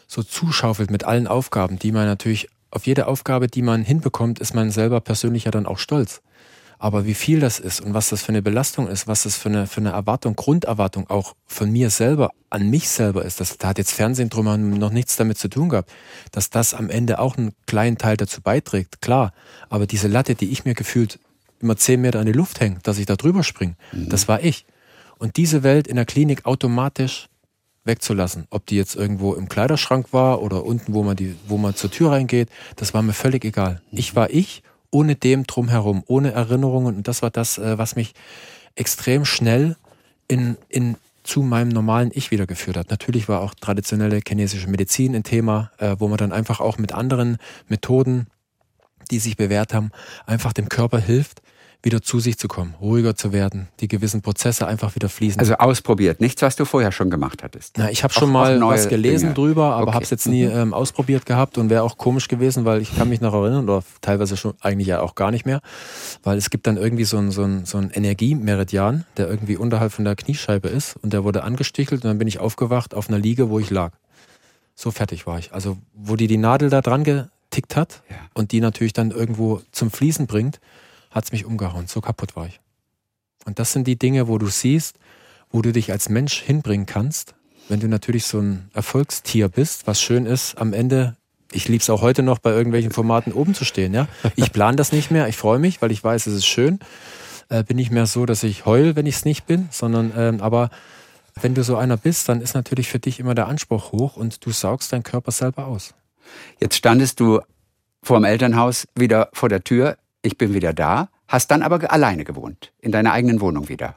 so zuschaufelt mit allen Aufgaben, die man natürlich, auf jede Aufgabe, die man hinbekommt, ist man selber persönlich ja dann auch stolz. Aber wie viel das ist und was das für eine Belastung ist, was das für eine, für eine Erwartung, Grunderwartung auch von mir selber an mich selber ist, das, da hat jetzt Fernsehen drüber noch nichts damit zu tun gehabt, dass das am Ende auch einen kleinen Teil dazu beiträgt, klar. Aber diese Latte, die ich mir gefühlt immer zehn Meter in die Luft hängt, dass ich da drüber springe, das war ich. Und diese Welt in der Klinik automatisch wegzulassen. Ob die jetzt irgendwo im Kleiderschrank war oder unten, wo man, die, wo man zur Tür reingeht, das war mir völlig egal. Ich war ich, ohne dem drumherum, ohne Erinnerungen. Und das war das, äh, was mich extrem schnell in, in, zu meinem normalen Ich wiedergeführt hat. Natürlich war auch traditionelle chinesische Medizin ein Thema, äh, wo man dann einfach auch mit anderen Methoden, die sich bewährt haben, einfach dem Körper hilft, wieder zu sich zu kommen, ruhiger zu werden, die gewissen Prozesse einfach wieder fließen. Also ausprobiert, nichts, was du vorher schon gemacht hattest. Na, ich habe schon mal was gelesen Dinge. drüber, aber okay. habe es jetzt nie mhm. ähm, ausprobiert gehabt und wäre auch komisch gewesen, weil ich kann mich noch erinnern, oder teilweise schon eigentlich ja auch gar nicht mehr, weil es gibt dann irgendwie so ein, so ein, so ein Energiemeridian, der irgendwie unterhalb von der Kniescheibe ist und der wurde angestichelt und dann bin ich aufgewacht auf einer Liege, wo ich lag. So fertig war ich. Also wo die die Nadel da dran getickt hat ja. und die natürlich dann irgendwo zum Fließen bringt, hat es mich umgehauen. So kaputt war ich. Und das sind die Dinge, wo du siehst, wo du dich als Mensch hinbringen kannst, wenn du natürlich so ein Erfolgstier bist, was schön ist, am Ende, ich liebe es auch heute noch, bei irgendwelchen Formaten oben zu stehen. Ja? Ich plane das nicht mehr, ich freue mich, weil ich weiß, es ist schön. Äh, bin nicht mehr so, dass ich heul, wenn ich es nicht bin, sondern ähm, aber wenn du so einer bist, dann ist natürlich für dich immer der Anspruch hoch und du saugst deinen Körper selber aus. Jetzt standest du vor dem Elternhaus wieder vor der Tür ich bin wieder da, hast dann aber alleine gewohnt, in deiner eigenen Wohnung wieder.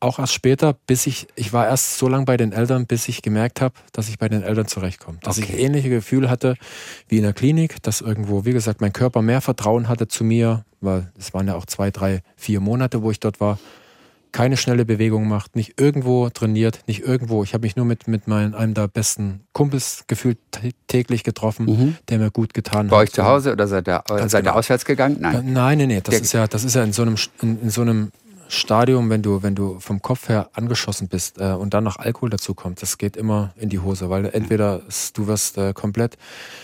Auch erst später, bis ich, ich war erst so lange bei den Eltern, bis ich gemerkt habe, dass ich bei den Eltern zurechtkomme. Dass okay. ich ähnliche Gefühle hatte wie in der Klinik, dass irgendwo, wie gesagt, mein Körper mehr Vertrauen hatte zu mir, weil es waren ja auch zwei, drei, vier Monate, wo ich dort war keine schnelle Bewegung macht, nicht irgendwo trainiert, nicht irgendwo. Ich habe mich nur mit, mit meinem, einem der besten Kumpels gefühlt täglich getroffen, mhm. der mir gut getan hat. Bei euch zu Hause oder seid ihr, seid ihr genau. auswärts gegangen? Nein. Nein, nein, nein. Das ist ja, das ist ja in so einem, in, in so einem Stadium, wenn du, wenn du vom Kopf her angeschossen bist äh, und dann noch Alkohol dazu kommt, das geht immer in die Hose, weil entweder du wirst äh, komplett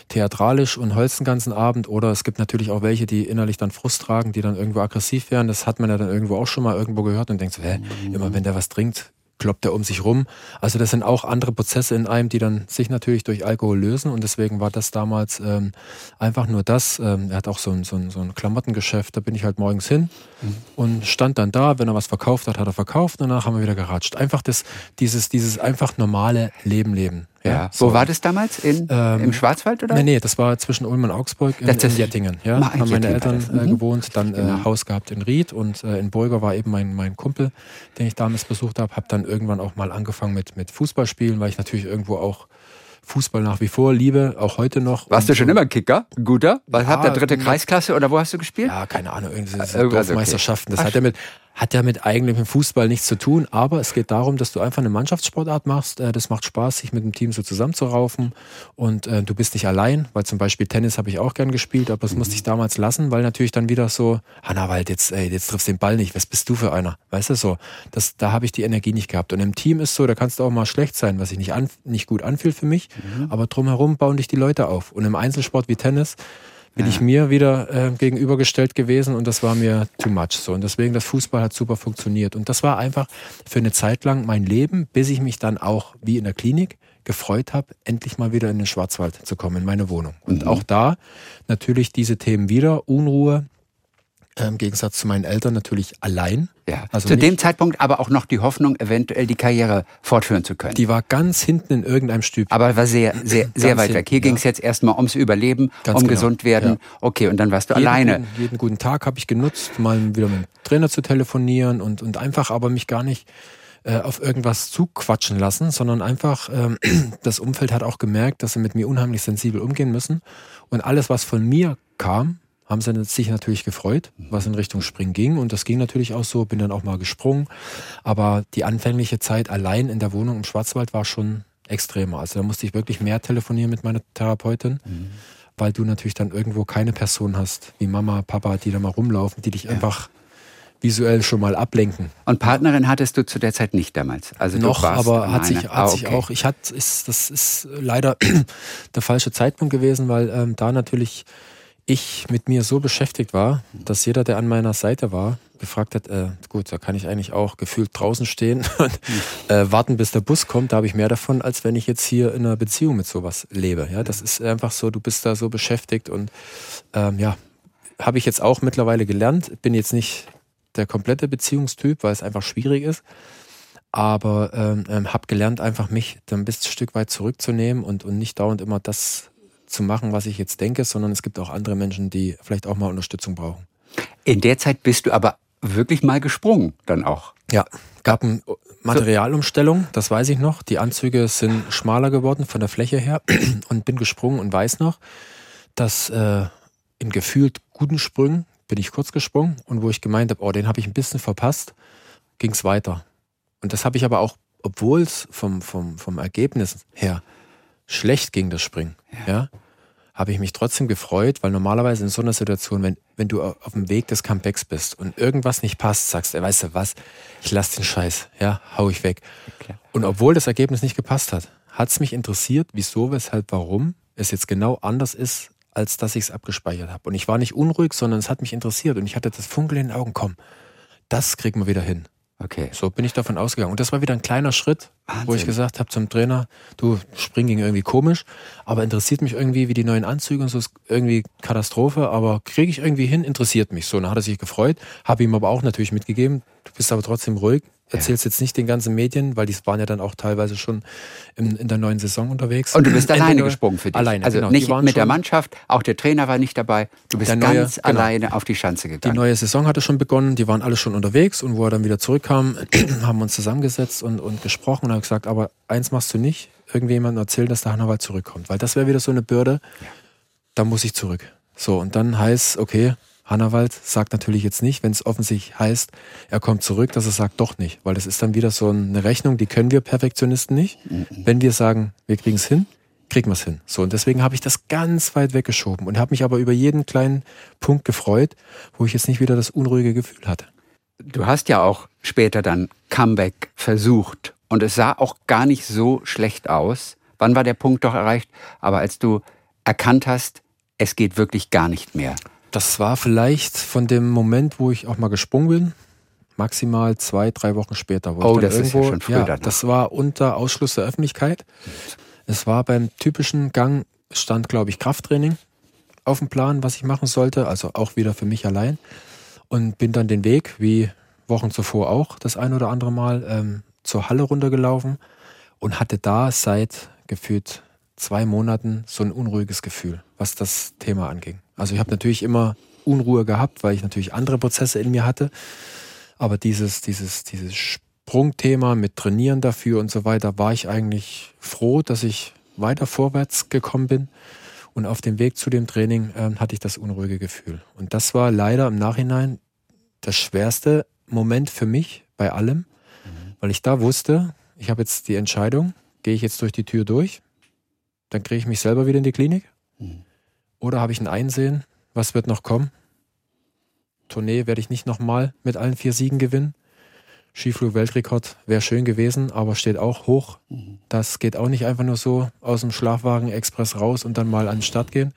theatralisch und holst den ganzen Abend oder es gibt natürlich auch welche, die innerlich dann Frust tragen, die dann irgendwo aggressiv werden. Das hat man ja dann irgendwo auch schon mal irgendwo gehört und denkst, hä, immer wenn der was trinkt, kloppt er um sich rum. Also das sind auch andere Prozesse in einem, die dann sich natürlich durch Alkohol lösen und deswegen war das damals ähm, einfach nur das. Ähm, er hat auch so ein, so, ein, so ein Klamottengeschäft, da bin ich halt morgens hin mhm. und stand dann da, wenn er was verkauft hat, hat er verkauft danach haben wir wieder geratscht. Einfach das, dieses, dieses einfach normale Leben leben. Ja, ja so. Wo war das damals? In, ähm, Im Schwarzwald oder? Nee, nee, das war zwischen Ulm und Augsburg in, in Jettingen. Ja, haben meine Jettingen Eltern äh, mhm. gewohnt, dann äh, genau. äh, Haus gehabt in Ried und äh, in Burger war eben mein, mein Kumpel, den ich damals besucht habe. Habe dann irgendwann auch mal angefangen mit, mit Fußballspielen, weil ich natürlich irgendwo auch Fußball nach wie vor liebe, auch heute noch. Warst du schon immer Kicker? Guter? Ja, habt ihr dritte Kreisklasse oder wo hast du gespielt? Ja, keine Ahnung, irgendwie Dorfmeisterschaften. Okay. Das hat ja mit, hat ja mit eigentlichem Fußball nichts zu tun, aber es geht darum, dass du einfach eine Mannschaftssportart machst. Äh, das macht Spaß, sich mit dem Team so zusammenzuraufen und äh, du bist nicht allein, weil zum Beispiel Tennis habe ich auch gern gespielt, aber das mhm. musste ich damals lassen, weil natürlich dann wieder so, Hanna Wald, jetzt, ey, jetzt triffst du den Ball nicht, was bist du für einer? Weißt du so, das, da habe ich die Energie nicht gehabt. Und im Team ist so, da kannst du auch mal schlecht sein, was sich nicht, an, nicht gut anfühlt für mich, mhm. aber drumherum bauen dich die Leute auf. Und im Einzelsport wie Tennis, bin ja. ich mir wieder äh, gegenübergestellt gewesen und das war mir too much so. Und deswegen, das Fußball hat super funktioniert. Und das war einfach für eine Zeit lang mein Leben, bis ich mich dann auch, wie in der Klinik, gefreut habe, endlich mal wieder in den Schwarzwald zu kommen, in meine Wohnung. Und mhm. auch da natürlich diese Themen wieder, Unruhe, im Gegensatz zu meinen Eltern natürlich allein. Ja. Also zu dem Zeitpunkt aber auch noch die Hoffnung, eventuell die Karriere fortführen zu können. Die war ganz hinten in irgendeinem Stübchen. Aber war sehr, sehr, sehr weit weg. Hier ja. ging es jetzt erstmal ums Überleben, ganz um genau. gesund werden. Ja. Okay, und dann warst du jeden alleine. Guten, jeden guten Tag habe ich genutzt, mal wieder mit dem Trainer zu telefonieren und, und einfach aber mich gar nicht äh, auf irgendwas zuquatschen lassen, sondern einfach, ähm, das Umfeld hat auch gemerkt, dass sie mit mir unheimlich sensibel umgehen müssen. Und alles, was von mir kam, haben sie sich natürlich gefreut, was in Richtung Springen ging. Und das ging natürlich auch so, bin dann auch mal gesprungen. Aber die anfängliche Zeit allein in der Wohnung im Schwarzwald war schon extremer. Also da musste ich wirklich mehr telefonieren mit meiner Therapeutin, mhm. weil du natürlich dann irgendwo keine Person hast, wie Mama, Papa, die da mal rumlaufen, die dich ja. einfach visuell schon mal ablenken. Und Partnerin hattest du zu der Zeit nicht damals? Also noch, aber hat sich, hat ah, okay. sich auch, ich hatte, ist, das ist leider der falsche Zeitpunkt gewesen, weil ähm, da natürlich ich mit mir so beschäftigt war, dass jeder, der an meiner Seite war, gefragt hat, äh, gut, da kann ich eigentlich auch gefühlt draußen stehen und äh, warten, bis der Bus kommt. Da habe ich mehr davon, als wenn ich jetzt hier in einer Beziehung mit sowas lebe. Ja, das ist einfach so, du bist da so beschäftigt und ähm, ja, habe ich jetzt auch mittlerweile gelernt. Bin jetzt nicht der komplette Beziehungstyp, weil es einfach schwierig ist. aber ähm, ähm, habe gelernt, einfach mich dann ein bisschen ein Stück weit zurückzunehmen und, und nicht dauernd immer das zu machen, was ich jetzt denke, sondern es gibt auch andere Menschen, die vielleicht auch mal Unterstützung brauchen. In der Zeit bist du aber wirklich mal gesprungen, dann auch. Ja, gab eine Materialumstellung, das weiß ich noch. Die Anzüge sind schmaler geworden von der Fläche her und bin gesprungen und weiß noch, dass äh, in gefühlt guten Sprüngen bin ich kurz gesprungen und wo ich gemeint habe, oh, den habe ich ein bisschen verpasst, ging es weiter. Und das habe ich aber auch, obwohl es vom, vom, vom Ergebnis her schlecht ging, das Springen, ja, ja habe ich mich trotzdem gefreut, weil normalerweise in so einer Situation, wenn, wenn du auf dem Weg des Comebacks bist und irgendwas nicht passt, sagst du, weißt du was, ich lass den Scheiß, ja, hau ich weg. Okay. Und obwohl das Ergebnis nicht gepasst hat, hat es mich interessiert, wieso, weshalb, warum es jetzt genau anders ist, als dass ich es abgespeichert habe. Und ich war nicht unruhig, sondern es hat mich interessiert und ich hatte das Funkeln in den Augen, komm, das kriegen wir wieder hin. Okay. So bin ich davon ausgegangen. Und das war wieder ein kleiner Schritt, Wahnsinn. wo ich gesagt habe zum Trainer, du, Springen ging irgendwie komisch, aber interessiert mich irgendwie, wie die neuen Anzüge und so ist irgendwie Katastrophe, aber kriege ich irgendwie hin, interessiert mich. So, dann hat er sich gefreut, habe ihm aber auch natürlich mitgegeben, du bist aber trotzdem ruhig, erzählst jetzt nicht den ganzen Medien, weil die waren ja dann auch teilweise schon in, in der neuen Saison unterwegs. Und du bist alleine gesprungen für dich. Alleine, also genau. nicht mit der Mannschaft, auch der Trainer war nicht dabei. Du bist neue, ganz genau. alleine auf die Schanze gegangen. Die neue Saison hatte schon begonnen, die waren alle schon unterwegs und wo er dann wieder zurückkam, haben wir uns zusammengesetzt und, und gesprochen und haben gesagt, aber eins machst du nicht, irgendjemandem erzählen, dass der Hannawald zurückkommt, weil das wäre wieder so eine Bürde, ja. da muss ich zurück. So, und dann heißt, okay, Hannawald sagt natürlich jetzt nicht, wenn es offensichtlich heißt, er kommt zurück, dass er sagt doch nicht, weil das ist dann wieder so eine Rechnung, die können wir Perfektionisten nicht. Wenn wir sagen, wir kriegen es hin, kriegen wir es hin. So und deswegen habe ich das ganz weit weggeschoben und habe mich aber über jeden kleinen Punkt gefreut, wo ich jetzt nicht wieder das unruhige Gefühl hatte. Du hast ja auch später dann Comeback versucht und es sah auch gar nicht so schlecht aus. Wann war der Punkt doch erreicht? Aber als du erkannt hast, es geht wirklich gar nicht mehr. Das war vielleicht von dem Moment, wo ich auch mal gesprungen bin, maximal zwei, drei Wochen später. oh, das irgendwo, ist ja schon früh ja, Das war unter Ausschluss der Öffentlichkeit. Es war beim typischen Gang, stand, glaube ich, Krafttraining auf dem Plan, was ich machen sollte, also auch wieder für mich allein. Und bin dann den Weg, wie Wochen zuvor auch, das ein oder andere Mal ähm, zur Halle runtergelaufen und hatte da seit gefühlt zwei Monaten so ein unruhiges Gefühl, was das Thema anging. Also ich habe natürlich immer Unruhe gehabt, weil ich natürlich andere Prozesse in mir hatte. Aber dieses, dieses, dieses Sprungthema mit Trainieren dafür und so weiter, war ich eigentlich froh, dass ich weiter vorwärts gekommen bin. Und auf dem Weg zu dem Training äh, hatte ich das unruhige Gefühl. Und das war leider im Nachhinein das schwerste Moment für mich bei allem, mhm. weil ich da wusste, ich habe jetzt die Entscheidung, gehe ich jetzt durch die Tür durch, dann kriege ich mich selber wieder in die Klinik. Mhm. Oder habe ich ein Einsehen, was wird noch kommen? Tournee werde ich nicht nochmal mit allen vier Siegen gewinnen. Skiflug-Weltrekord wäre schön gewesen, aber steht auch hoch. Das geht auch nicht einfach nur so aus dem Schlafwagen Express raus und dann mal an den Start gehen.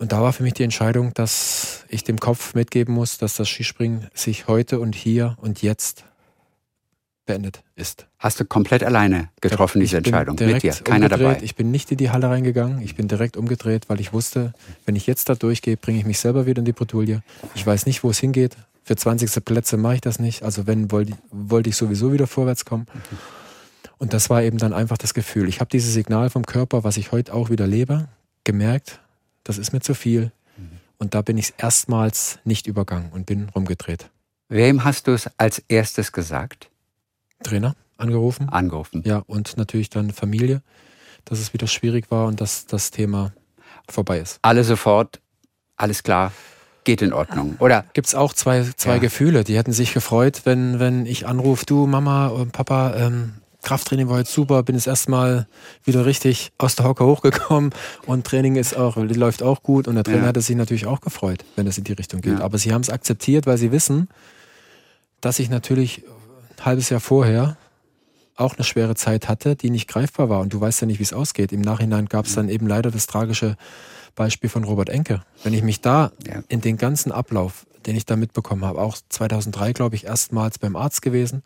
Und da war für mich die Entscheidung, dass ich dem Kopf mitgeben muss, dass das Skispringen sich heute und hier und jetzt beendet ist. Hast du komplett alleine getroffen, ich diese Entscheidung? Mit dir? Keiner dabei? Ich bin nicht in die Halle reingegangen. Ich bin direkt umgedreht, weil ich wusste, wenn ich jetzt da durchgehe, bringe ich mich selber wieder in die Bretouille. Ich weiß nicht, wo es hingeht. Für 20. Plätze mache ich das nicht. Also wenn, wollte wollt ich sowieso wieder vorwärts kommen. Und das war eben dann einfach das Gefühl. Ich habe dieses Signal vom Körper, was ich heute auch wieder lebe, gemerkt, das ist mir zu viel. Und da bin ich erstmals nicht übergangen und bin rumgedreht. Wem hast du es als erstes gesagt? Trainer angerufen. Angerufen. Ja, und natürlich dann Familie, dass es wieder schwierig war und dass das Thema vorbei ist. Alle sofort, alles klar, geht in Ordnung, oder? Gibt es auch zwei, zwei ja. Gefühle. Die hätten sich gefreut, wenn, wenn ich anrufe, du Mama und Papa, ähm, Krafttraining war jetzt super, bin jetzt erstmal wieder richtig aus der Hocke hochgekommen und Training ist auch, läuft auch gut und der Trainer ja. hatte sich natürlich auch gefreut, wenn es in die Richtung geht. Ja. Aber sie haben es akzeptiert, weil sie wissen, dass ich natürlich halbes Jahr vorher auch eine schwere Zeit hatte, die nicht greifbar war. Und du weißt ja nicht, wie es ausgeht. Im Nachhinein gab es dann eben leider das tragische Beispiel von Robert Enke. Wenn ich mich da ja. in den ganzen Ablauf, den ich da mitbekommen habe, auch 2003, glaube ich, erstmals beim Arzt gewesen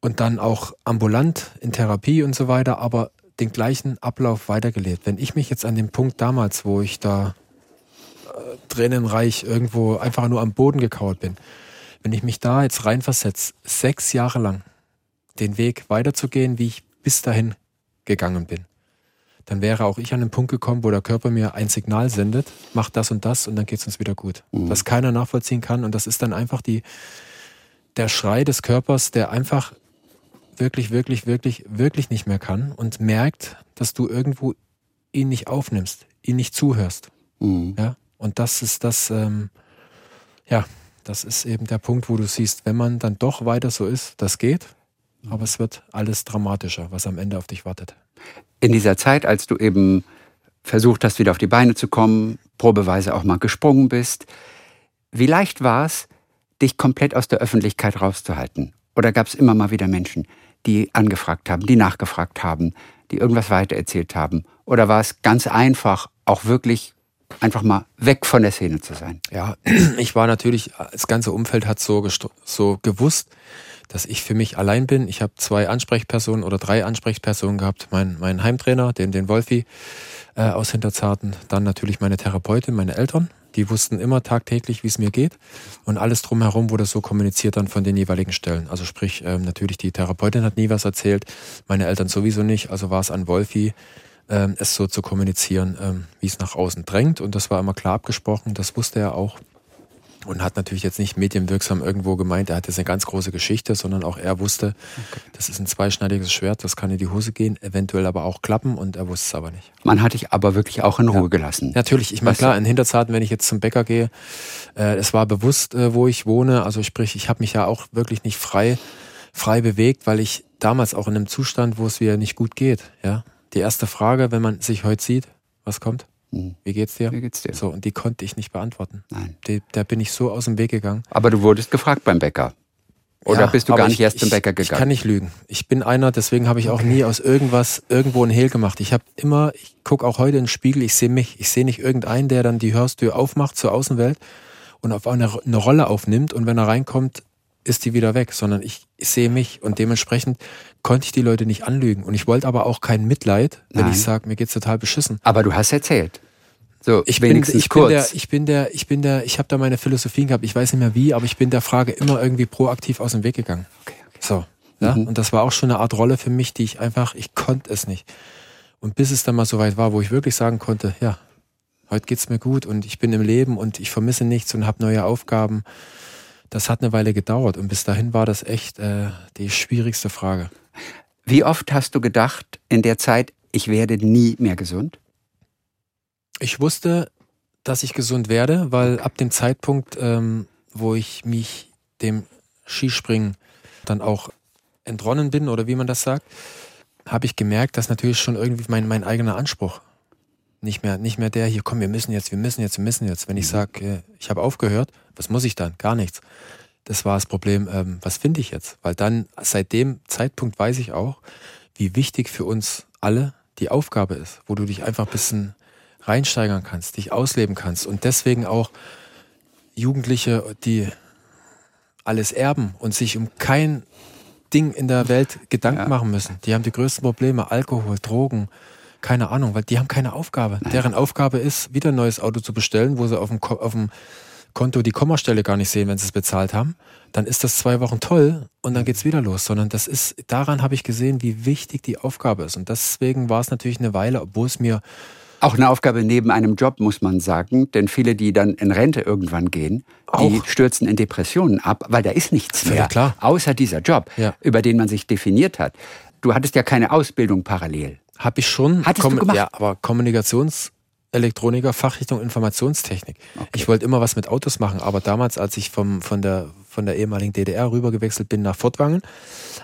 und dann auch ambulant in Therapie und so weiter, aber den gleichen Ablauf weitergelebt. Wenn ich mich jetzt an den Punkt damals, wo ich da äh, tränenreich irgendwo einfach nur am Boden gekauert bin, Wenn ich mich da jetzt reinversetze, sechs Jahre lang den Weg weiterzugehen, wie ich bis dahin gegangen bin, dann wäre auch ich an den Punkt gekommen, wo der Körper mir ein Signal sendet, mach das und das und dann geht es uns wieder gut. Mhm. Was keiner nachvollziehen kann und das ist dann einfach die, der Schrei des Körpers, der einfach wirklich, wirklich, wirklich, wirklich nicht mehr kann und merkt, dass du irgendwo ihn nicht aufnimmst, ihn nicht zuhörst. Mhm. Ja, und das ist das, ähm, ja, das ist eben der Punkt, wo du siehst, wenn man dann doch weiter so ist, das geht, aber es wird alles dramatischer, was am Ende auf dich wartet. In dieser Zeit, als du eben versucht hast, wieder auf die Beine zu kommen, probeweise auch mal gesprungen bist, wie leicht war es, dich komplett aus der Öffentlichkeit rauszuhalten? Oder gab es immer mal wieder Menschen, die angefragt haben, die nachgefragt haben, die irgendwas weitererzählt haben? Oder war es ganz einfach, auch wirklich einfach mal weg von der Szene zu sein? Ja, ich war natürlich, das ganze Umfeld hat so, so gewusst, dass ich für mich allein bin. Ich habe zwei Ansprechpersonen oder drei Ansprechpersonen gehabt. Mein, mein Heimtrainer, den, den Wolfi äh, aus Hinterzarten, dann natürlich meine Therapeutin, meine Eltern. Die wussten immer tagtäglich, wie es mir geht. Und alles drumherum wurde so kommuniziert dann von den jeweiligen Stellen. Also sprich, ähm, natürlich die Therapeutin hat nie was erzählt, meine Eltern sowieso nicht. Also war es an Wolfi, ähm, es so zu kommunizieren, ähm, wie es nach außen drängt. Und das war immer klar abgesprochen. Das wusste er auch und hat natürlich jetzt nicht medienwirksam irgendwo gemeint, er hat jetzt eine ganz große Geschichte, sondern auch er wusste, okay. das ist ein zweischneidiges Schwert, das kann in die Hose gehen, eventuell aber auch klappen und er wusste es aber nicht. Man hat dich aber wirklich auch in Ruhe ja. gelassen. Natürlich, ich meine klar, in Hinterzarten, wenn ich jetzt zum Bäcker gehe, äh, es war bewusst, äh, wo ich wohne, also sprich, ich habe mich ja auch wirklich nicht frei frei bewegt, weil ich damals auch in einem Zustand, wo es mir nicht gut geht, ja. Die erste Frage, wenn man sich heute sieht, was kommt? Hm. Wie geht's dir? Wie geht's dir? So, und die konnte ich nicht beantworten. Nein. Die, da bin ich so aus dem Weg gegangen. Aber du wurdest gefragt beim Bäcker. Oder ja, bist du gar nicht ich, erst zum Bäcker gegangen? Ich kann nicht lügen. Ich bin einer, deswegen habe ich auch nie aus irgendwas irgendwo ein Hehl gemacht. Ich habe immer, ich gucke auch heute in den Spiegel, ich sehe mich. Ich sehe nicht irgendeinen, der dann die Hörstür aufmacht zur Außenwelt und auf eine, eine Rolle aufnimmt und wenn er reinkommt, ist die wieder weg, sondern ich, ich sehe mich und dementsprechend konnte ich die Leute nicht anlügen. Und ich wollte aber auch kein Mitleid, wenn Nein. ich sage, mir geht's total beschissen. Aber du hast erzählt. So, ich bin, ich kurz. bin der, ich bin der, ich bin der, ich habe da meine Philosophien gehabt. Ich weiß nicht mehr wie, aber ich bin der Frage immer irgendwie proaktiv aus dem Weg gegangen. Okay, okay. So, ja, mhm. und das war auch schon eine Art Rolle für mich, die ich einfach, ich konnte es nicht. Und bis es dann mal so weit war, wo ich wirklich sagen konnte, ja, heute geht's mir gut und ich bin im Leben und ich vermisse nichts und habe neue Aufgaben. Das hat eine Weile gedauert und bis dahin war das echt äh, die schwierigste Frage. Wie oft hast du gedacht in der Zeit, ich werde nie mehr gesund? Ich wusste, dass ich gesund werde, weil ab dem Zeitpunkt, ähm, wo ich mich dem Skispringen dann auch entronnen bin oder wie man das sagt, habe ich gemerkt, dass natürlich schon irgendwie mein, mein eigener Anspruch nicht mehr, nicht mehr der hier, komm, wir müssen jetzt, wir müssen jetzt, wir müssen jetzt. Wenn ich mhm. sage, äh, ich habe aufgehört, was muss ich dann? Gar nichts. Das war das Problem, ähm, was finde ich jetzt? Weil dann, seit dem Zeitpunkt weiß ich auch, wie wichtig für uns alle die Aufgabe ist, wo du dich einfach ein bisschen reinsteigern kannst, dich ausleben kannst und deswegen auch Jugendliche, die alles erben und sich um kein Ding in der Welt Gedanken ja. machen müssen. Die haben die größten Probleme, Alkohol, Drogen, keine Ahnung, weil die haben keine Aufgabe. Nein. Deren Aufgabe ist, wieder ein neues Auto zu bestellen, wo sie auf dem, auf dem Konto die Kommastelle gar nicht sehen, wenn sie es bezahlt haben. Dann ist das zwei Wochen toll und dann geht's wieder los. Sondern das ist, daran habe ich gesehen, wie wichtig die Aufgabe ist. Und deswegen war es natürlich eine Weile, obwohl es mir auch eine Aufgabe neben einem Job, muss man sagen. Denn viele, die dann in Rente irgendwann gehen, Auch. die stürzen in Depressionen ab, weil da ist nichts mehr. Ja, klar. Außer dieser Job, ja. über den man sich definiert hat. Du hattest ja keine Ausbildung parallel. Hab ich schon. Hattest Kom du gemacht? Ja, aber Kommunikationselektroniker, Fachrichtung Informationstechnik. Okay. Ich wollte immer was mit Autos machen, aber damals, als ich vom, von, der, von der ehemaligen DDR rübergewechselt bin nach Fortwangen,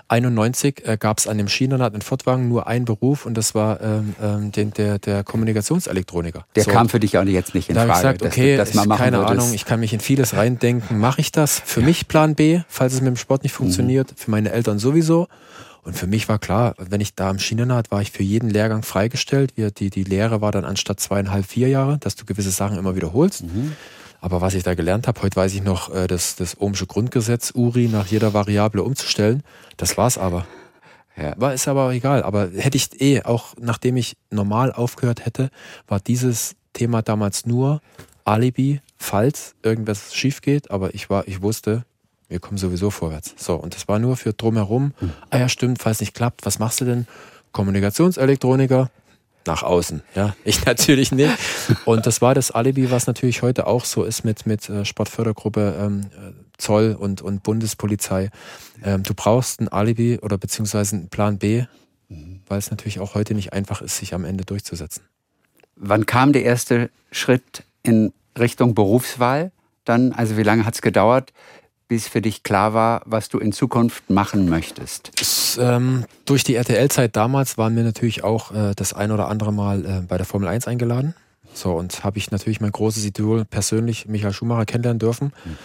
91 äh, gab es an dem Schienenrad in Fortwagen nur einen Beruf und das war ähm, ähm, den, der, der Kommunikationselektroniker. Der so. kam für dich auch jetzt nicht in da Frage. Ich gesagt, okay, dass, dass keine würdest. Ahnung, ich kann mich in vieles reindenken. Mache ich das? Für mich Plan B, falls es mit dem Sport nicht funktioniert. Mhm. Für meine Eltern sowieso. Und für mich war klar, wenn ich da am Schienenrad war ich für jeden Lehrgang freigestellt. Die, die Lehre war dann anstatt zweieinhalb, vier Jahre, dass du gewisse Sachen immer wiederholst. Mhm. Aber was ich da gelernt habe, heute weiß ich noch, äh, das, das Ohmsche Grundgesetz, URI nach jeder Variable umzustellen. Das war's aber. Ja. War ist aber egal. Aber hätte ich eh, auch nachdem ich normal aufgehört hätte, war dieses Thema damals nur Alibi, falls irgendwas schief geht. Aber ich war, ich wusste, Wir kommen sowieso vorwärts. So, und das war nur für drumherum. Mhm. Ah ja, stimmt, falls nicht klappt, was machst du denn? Kommunikationselektroniker, nach außen. Ja, ich natürlich nicht. Und das war das Alibi, was natürlich heute auch so ist mit, mit äh, Sportfördergruppe ähm, äh, Zoll und, und Bundespolizei. Ähm, du brauchst ein Alibi oder beziehungsweise einen Plan B, mhm. weil es natürlich auch heute nicht einfach ist, sich am Ende durchzusetzen. Wann kam der erste Schritt in Richtung Berufswahl? Dann, also wie lange hat es gedauert, bis für dich klar war, was du in Zukunft machen möchtest? Es, ähm, durch die RTL-Zeit damals waren wir natürlich auch äh, das ein oder andere Mal äh, bei der Formel 1 eingeladen. So, und habe ich natürlich mein großes Idol persönlich, Michael Schumacher, kennenlernen dürfen. Mhm.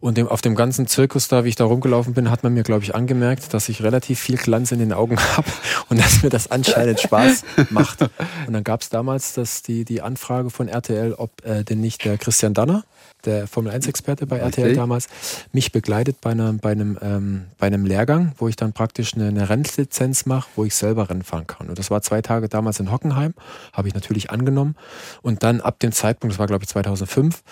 Und dem, auf dem ganzen Zirkus da, wie ich da rumgelaufen bin, hat man mir, glaube ich, angemerkt, dass ich relativ viel Glanz in den Augen habe und dass mir das anscheinend Spaß macht. Und dann gab es damals das, die, die Anfrage von RTL, ob äh, denn nicht der Christian Danner, der Formel-1-Experte bei RTL okay. damals, mich begleitet bei, einer, bei, einem, ähm, bei einem Lehrgang, wo ich dann praktisch eine, eine Rennlizenz mache, wo ich selber Rennen fahren kann. Und das war zwei Tage damals in Hockenheim, habe ich natürlich angenommen. Und dann ab dem Zeitpunkt, das war glaube ich 2005,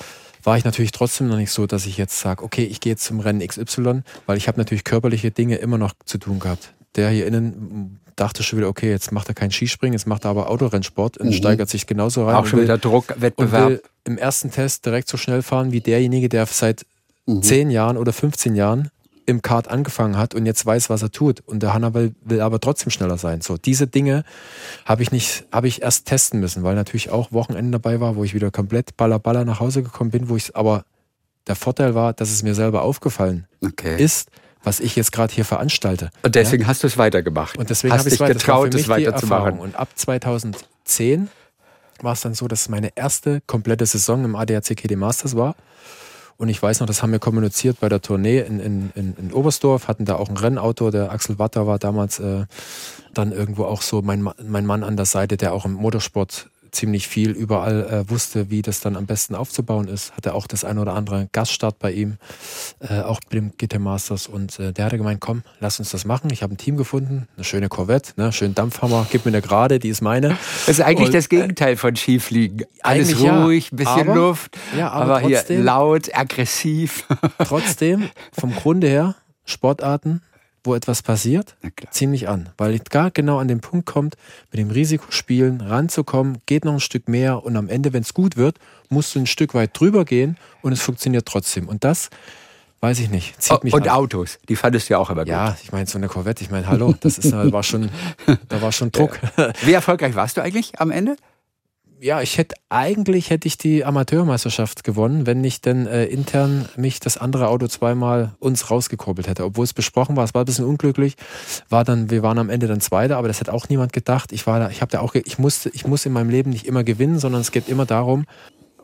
war ich natürlich trotzdem noch nicht so, dass ich jetzt sage, okay, ich gehe jetzt zum Rennen XY, weil ich habe natürlich körperliche Dinge immer noch zu tun gehabt. Der hier innen dachte schon wieder, okay, jetzt macht er kein Skispringen, jetzt macht er aber Autorennsport und mhm. steigert sich genauso rein. Auch schon will, wieder Druck, Wettbewerb. Und will im ersten Test direkt so schnell fahren wie derjenige, der seit mhm. 10 Jahren oder 15 Jahren im Kart angefangen hat und jetzt weiß, was er tut. Und der Hanna will, will aber trotzdem schneller sein. So, diese Dinge habe ich nicht, habe ich erst testen müssen, weil natürlich auch Wochenende dabei war, wo ich wieder komplett baller baller nach Hause gekommen bin, wo ich aber der Vorteil war, dass es mir selber aufgefallen okay. ist, was ich jetzt gerade hier veranstalte. Und deswegen ja? hast du es weitergemacht. Und deswegen habe ich es weiter, getraut, es weiterzumachen. Und ab 2010 war es dann so, dass meine erste komplette Saison im ADAC KD Masters war. Und ich weiß noch, das haben wir kommuniziert bei der Tournee in, in, in, in Oberstdorf, hatten da auch ein Rennauto, der Axel Watter war damals äh, dann irgendwo auch so mein, mein Mann an der Seite, der auch im Motorsport ziemlich viel überall äh, wusste, wie das dann am besten aufzubauen ist. Hatte auch das ein oder andere Gaststart bei ihm, äh, auch bei dem GT Masters. Und äh, der hatte gemeint, komm, lass uns das machen. Ich habe ein Team gefunden, eine schöne Corvette, ne, schönen Dampfhammer, gib mir eine gerade, die ist meine. Das ist eigentlich und, das Gegenteil von Skifliegen. Alles ruhig, ja, bisschen aber, Luft, ja, aber, aber trotzdem, hier laut, aggressiv. Trotzdem, vom Grunde her, Sportarten, wo etwas passiert, ziemlich an. Weil es gar genau an den Punkt kommt, mit dem Risikospielen ranzukommen, geht noch ein Stück mehr und am Ende, wenn es gut wird, musst du ein Stück weit drüber gehen und es funktioniert trotzdem. Und das weiß ich nicht. Zieht mich und an. Autos, die fandest du ja auch immer gut. Ja, ich meine, so eine Corvette, ich meine, hallo, das ist, war schon, da war schon Druck. Wie erfolgreich warst du eigentlich am Ende? Ja, ich hätte eigentlich hätte ich die Amateurmeisterschaft gewonnen, wenn nicht denn äh, intern mich das andere Auto zweimal uns rausgekurbelt hätte. Obwohl es besprochen war, es war ein bisschen unglücklich. War dann, wir waren am Ende dann Zweiter, aber das hätte auch niemand gedacht. Ich war da, ich habe da auch, ich musste, ich muss in meinem Leben nicht immer gewinnen, sondern es geht immer darum,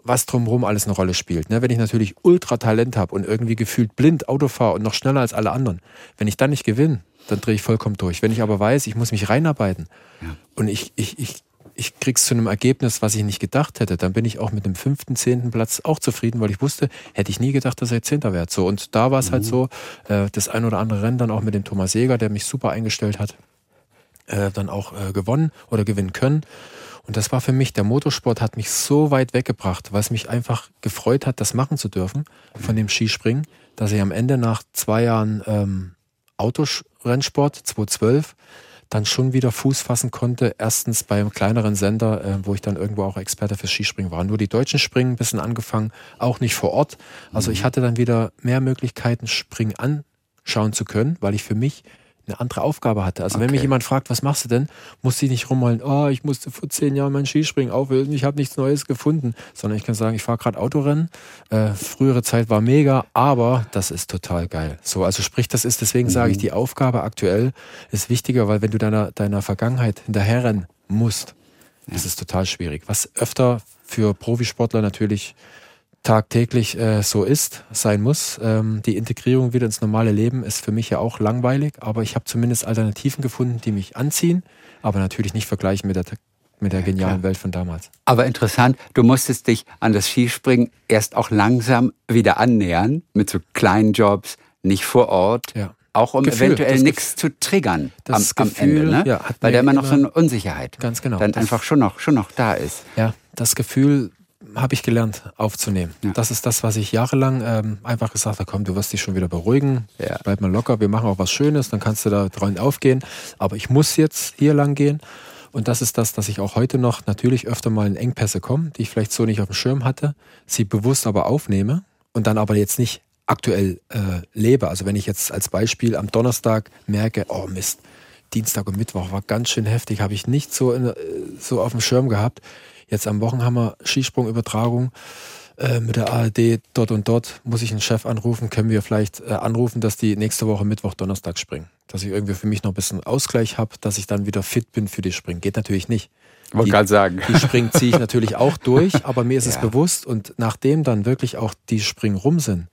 was drumherum alles eine Rolle spielt. Ne? Wenn ich natürlich ultra Talent habe und irgendwie gefühlt blind Auto fahre und noch schneller als alle anderen, wenn ich dann nicht gewinne, dann drehe ich vollkommen durch. Wenn ich aber weiß, ich muss mich reinarbeiten ja. und ich, ich, ich ich krieg's zu einem Ergebnis, was ich nicht gedacht hätte, dann bin ich auch mit dem fünften, zehnten Platz auch zufrieden, weil ich wusste, hätte ich nie gedacht, dass er Zehnter wird. So, und da war es halt mhm. halt so, äh, das ein oder andere Rennen dann auch mit dem Thomas Jäger, der mich super eingestellt hat, äh, dann auch äh, gewonnen oder gewinnen können. Und das war für mich, der Motorsport hat mich so weit weggebracht, weil es mich einfach gefreut hat, das machen zu dürfen von dem Skispringen, dass ich am Ende nach zwei Jahren ähm, Autorennsport 2012 dann schon wieder Fuß fassen konnte. Erstens beim kleineren Sender, äh, wo ich dann irgendwo auch Experte fürs Skispringen war. Nur die Deutschen Springen ein bisschen angefangen, auch nicht vor Ort. Also ich mhm. hatte dann wieder mehr Möglichkeiten, Springen anschauen zu können, weil ich für mich eine andere Aufgabe hatte. Also okay. wenn mich jemand fragt, was machst du denn, muss ich nicht rummalen, oh, ich musste vor zehn Jahren mein Skispringen auflösen, ich habe nichts Neues gefunden, sondern ich kann sagen, ich fahre gerade Autorennen. Äh, frühere Zeit war mega, aber das ist total geil. So, also sprich, das ist, deswegen mhm. sage ich, die Aufgabe aktuell ist wichtiger, weil wenn du deiner, deiner Vergangenheit hinterherrennen musst, ja. ist es total schwierig. Was öfter für Profisportler natürlich tagtäglich äh, so ist, sein muss. Ähm, die Integrierung wieder ins normale Leben ist für mich ja auch langweilig, aber ich habe zumindest Alternativen gefunden, die mich anziehen, aber natürlich nicht vergleichen mit der mit der genialen ja, Welt von damals. Aber interessant, du musstest dich an das Skispringen erst auch langsam wieder annähern, mit so kleinen Jobs, nicht vor Ort. Ja. Auch um Gefühl, eventuell nichts zu triggern am, am, Ende, ne? ja, weil da immer noch so eine Unsicherheit ganz genau, dann einfach schon noch, schon noch da ist. Ja, das Gefühl habe ich gelernt aufzunehmen. Ja. Das ist das, was ich jahrelang ähm, einfach gesagt habe, komm, du wirst dich schon wieder beruhigen, ja. bleib mal locker, wir machen auch was Schönes, dann kannst du da dran aufgehen. Aber ich muss jetzt hier lang gehen. Und das ist das, dass ich auch heute noch natürlich öfter mal in Engpässe komme, die ich vielleicht so nicht auf dem Schirm hatte, sie bewusst aber aufnehme und dann aber jetzt nicht aktuell äh, lebe. Also wenn ich jetzt als Beispiel am Donnerstag merke, oh Mist, Dienstag und Mittwoch war ganz schön heftig, habe ich nicht so, in, äh, so auf dem Schirm gehabt. Jetzt am Wochenhammer Skisprungübertragung äh, mit der ARD dort und dort muss ich einen Chef anrufen, können wir vielleicht äh, anrufen, dass die nächste Woche Mittwoch, Donnerstag springen. Dass ich irgendwie für mich noch ein bisschen Ausgleich habe, dass ich dann wieder fit bin für die Springen. Geht natürlich nicht. Wollte gerade sagen. Die Springen ziehe ich natürlich auch durch, aber mir ist ja. es bewusst und nachdem dann wirklich auch die Springen rum sind,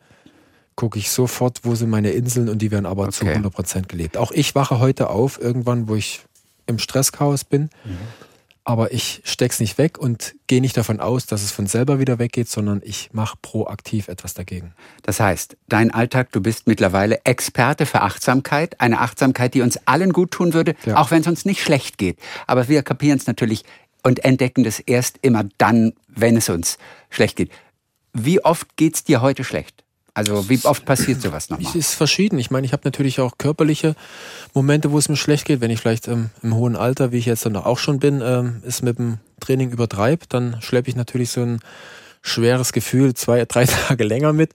gucke ich sofort, wo sind meine Inseln und die werden aber okay. zu 100 Prozent gelebt. Auch ich wache heute auf, irgendwann, wo ich im Stresschaos bin. Mhm. Aber ich steck's nicht weg und gehe nicht davon aus, dass es von selber wieder weggeht, sondern ich mache proaktiv etwas dagegen. Das heißt, dein Alltag, du bist mittlerweile Experte für Achtsamkeit, eine Achtsamkeit, die uns allen gut tun würde, ja. auch wenn es uns nicht schlecht geht. Aber wir kapieren es natürlich und entdecken das erst immer dann, wenn es uns schlecht geht. Wie oft geht's dir heute schlecht? Also wie oft passiert sowas nochmal? Es ist verschieden. Ich meine, ich habe natürlich auch körperliche Momente, wo es mir schlecht geht. Wenn ich vielleicht ähm, im hohen Alter, wie ich jetzt dann auch schon bin, ähm, es mit dem Training übertreibe, dann schleppe ich natürlich so ein schweres Gefühl zwei, drei Tage länger mit.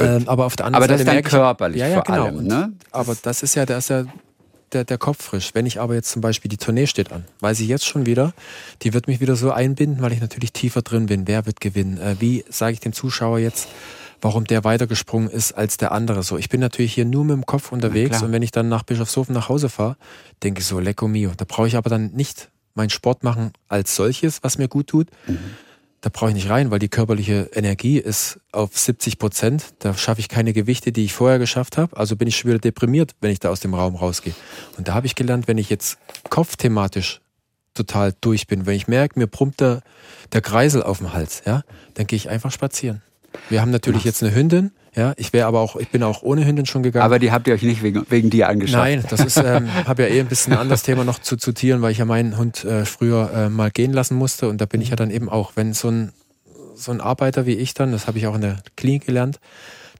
Ähm, aber auf der anderen aber Seite. Aber das ist dann körperlich ja, ja, vor genau. allem, ne? Aber das ist ja, da ist ja der, der Kopf frisch. Wenn ich aber jetzt zum Beispiel die Tournee steht an, weiß ich jetzt schon wieder, die wird mich wieder so einbinden, weil ich natürlich tiefer drin bin. Wer wird gewinnen? Äh, wie sage ich dem Zuschauer jetzt, warum der weitergesprungen ist als der andere. So, ich bin natürlich hier nur mit dem Kopf unterwegs und wenn ich dann nach Bischofshofen nach Hause fahre, denke ich so, lecco mio. Da brauche ich aber dann nicht mein Sport machen als solches, was mir gut tut. Mhm. Da brauche ich nicht rein, weil die körperliche Energie ist auf 70 Prozent. Da schaffe ich keine Gewichte, die ich vorher geschafft habe. Also bin ich schon wieder deprimiert, wenn ich da aus dem Raum rausgehe. Und da habe ich gelernt, wenn ich jetzt kopfthematisch total durch bin, wenn ich merke, mir brummt der, der Kreisel auf dem Hals, ja, dann gehe ich einfach spazieren. Wir haben natürlich jetzt eine Hündin. Ja, ich wäre aber auch, ich bin auch ohne Hündin schon gegangen. Aber die habt ihr euch nicht wegen, wegen dir angeschaut? Nein, das ist, ähm, habe ja eh ein bisschen ein anderes Thema noch zu, zu Tieren, weil ich ja meinen Hund äh, früher äh, mal gehen lassen musste und da bin ich ja dann eben auch, wenn so ein, so ein Arbeiter wie ich dann, das habe ich auch in der Klinik gelernt,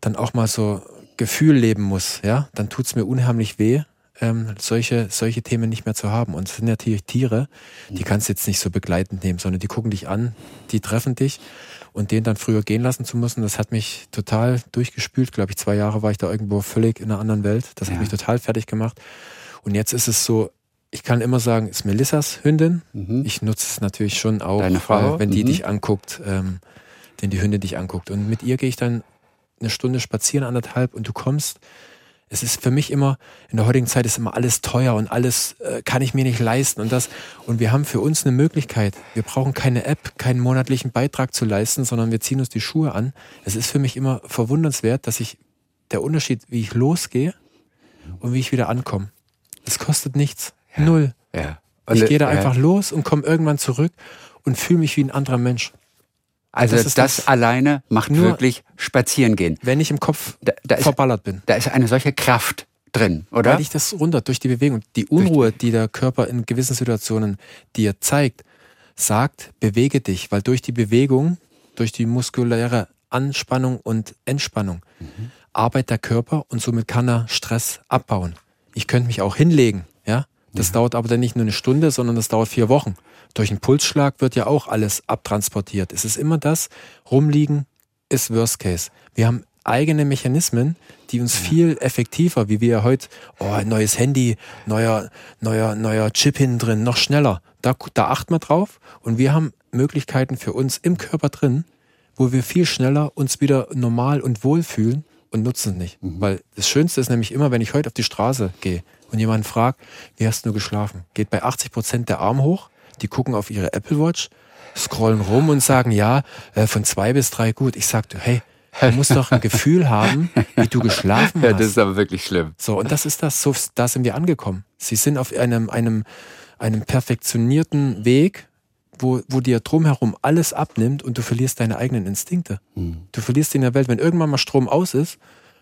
dann auch mal so Gefühl leben muss, ja, dann tut's mir unheimlich weh, ähm, solche, solche Themen nicht mehr zu haben. Und es sind natürlich Tiere, die kannst du jetzt nicht so begleitend nehmen, sondern die gucken dich an, die treffen dich und den dann früher gehen lassen zu müssen, das hat mich total durchgespült. Glaube ich, zwei Jahre war ich da irgendwo völlig in einer anderen Welt. Das ja. hat mich total fertig gemacht. Und jetzt ist es so, ich kann immer sagen, ist Melissas Hündin. Mhm. Ich nutze es natürlich schon auch, Frau? wenn die mhm. dich anguckt, ähm, wenn die Hündin dich anguckt. Und mit ihr gehe ich dann eine Stunde spazieren, anderthalb, und du kommst es ist für mich immer, in der heutigen Zeit ist immer alles teuer und alles äh, kann ich mir nicht leisten und das. Und wir haben für uns eine Möglichkeit. Wir brauchen keine App, keinen monatlichen Beitrag zu leisten, sondern wir ziehen uns die Schuhe an. Es ist für mich immer verwundernswert, dass ich der Unterschied, wie ich losgehe und wie ich wieder ankomme. Es kostet nichts. Ja. Null. Ja. Und ich gehe da ja. einfach los und komme irgendwann zurück und fühle mich wie ein anderer Mensch. Also das, das alleine macht wirklich spazieren gehen. Wenn ich im Kopf da, da verballert ist, bin. Da ist eine solche Kraft drin, oder? Weil ich das runter durch die Bewegung, die Unruhe, die der Körper in gewissen Situationen dir zeigt, sagt, bewege dich, weil durch die Bewegung, durch die muskuläre Anspannung und Entspannung mhm. arbeitet der Körper und somit kann er Stress abbauen. Ich könnte mich auch hinlegen, ja. Das ja. dauert aber dann nicht nur eine Stunde, sondern das dauert vier Wochen. Durch einen Pulsschlag wird ja auch alles abtransportiert. Es ist immer das, rumliegen ist Worst Case. Wir haben eigene Mechanismen, die uns viel effektiver, wie wir heute, oh, ein neues Handy, neuer, neuer, neuer Chip hinten drin, noch schneller. Da, da achten wir drauf und wir haben Möglichkeiten für uns im Körper drin, wo wir viel schneller uns wieder normal und wohl fühlen und nutzen es nicht. Mhm. Weil das Schönste ist nämlich immer, wenn ich heute auf die Straße gehe und jemanden fragt, wie hast du geschlafen? Geht bei 80 Prozent der Arm hoch die gucken auf ihre Apple Watch, scrollen rum und sagen, ja, äh, von zwei bis drei gut. Ich sagte, hey, du musst doch ein Gefühl haben, wie du geschlafen hast. Ja, das ist aber wirklich schlimm. So, und das ist das, so, da sind wir angekommen. Sie sind auf einem, einem, einem perfektionierten Weg, wo, wo dir drumherum alles abnimmt und du verlierst deine eigenen Instinkte. Hm. Du verlierst in der Welt, wenn irgendwann mal Strom aus ist,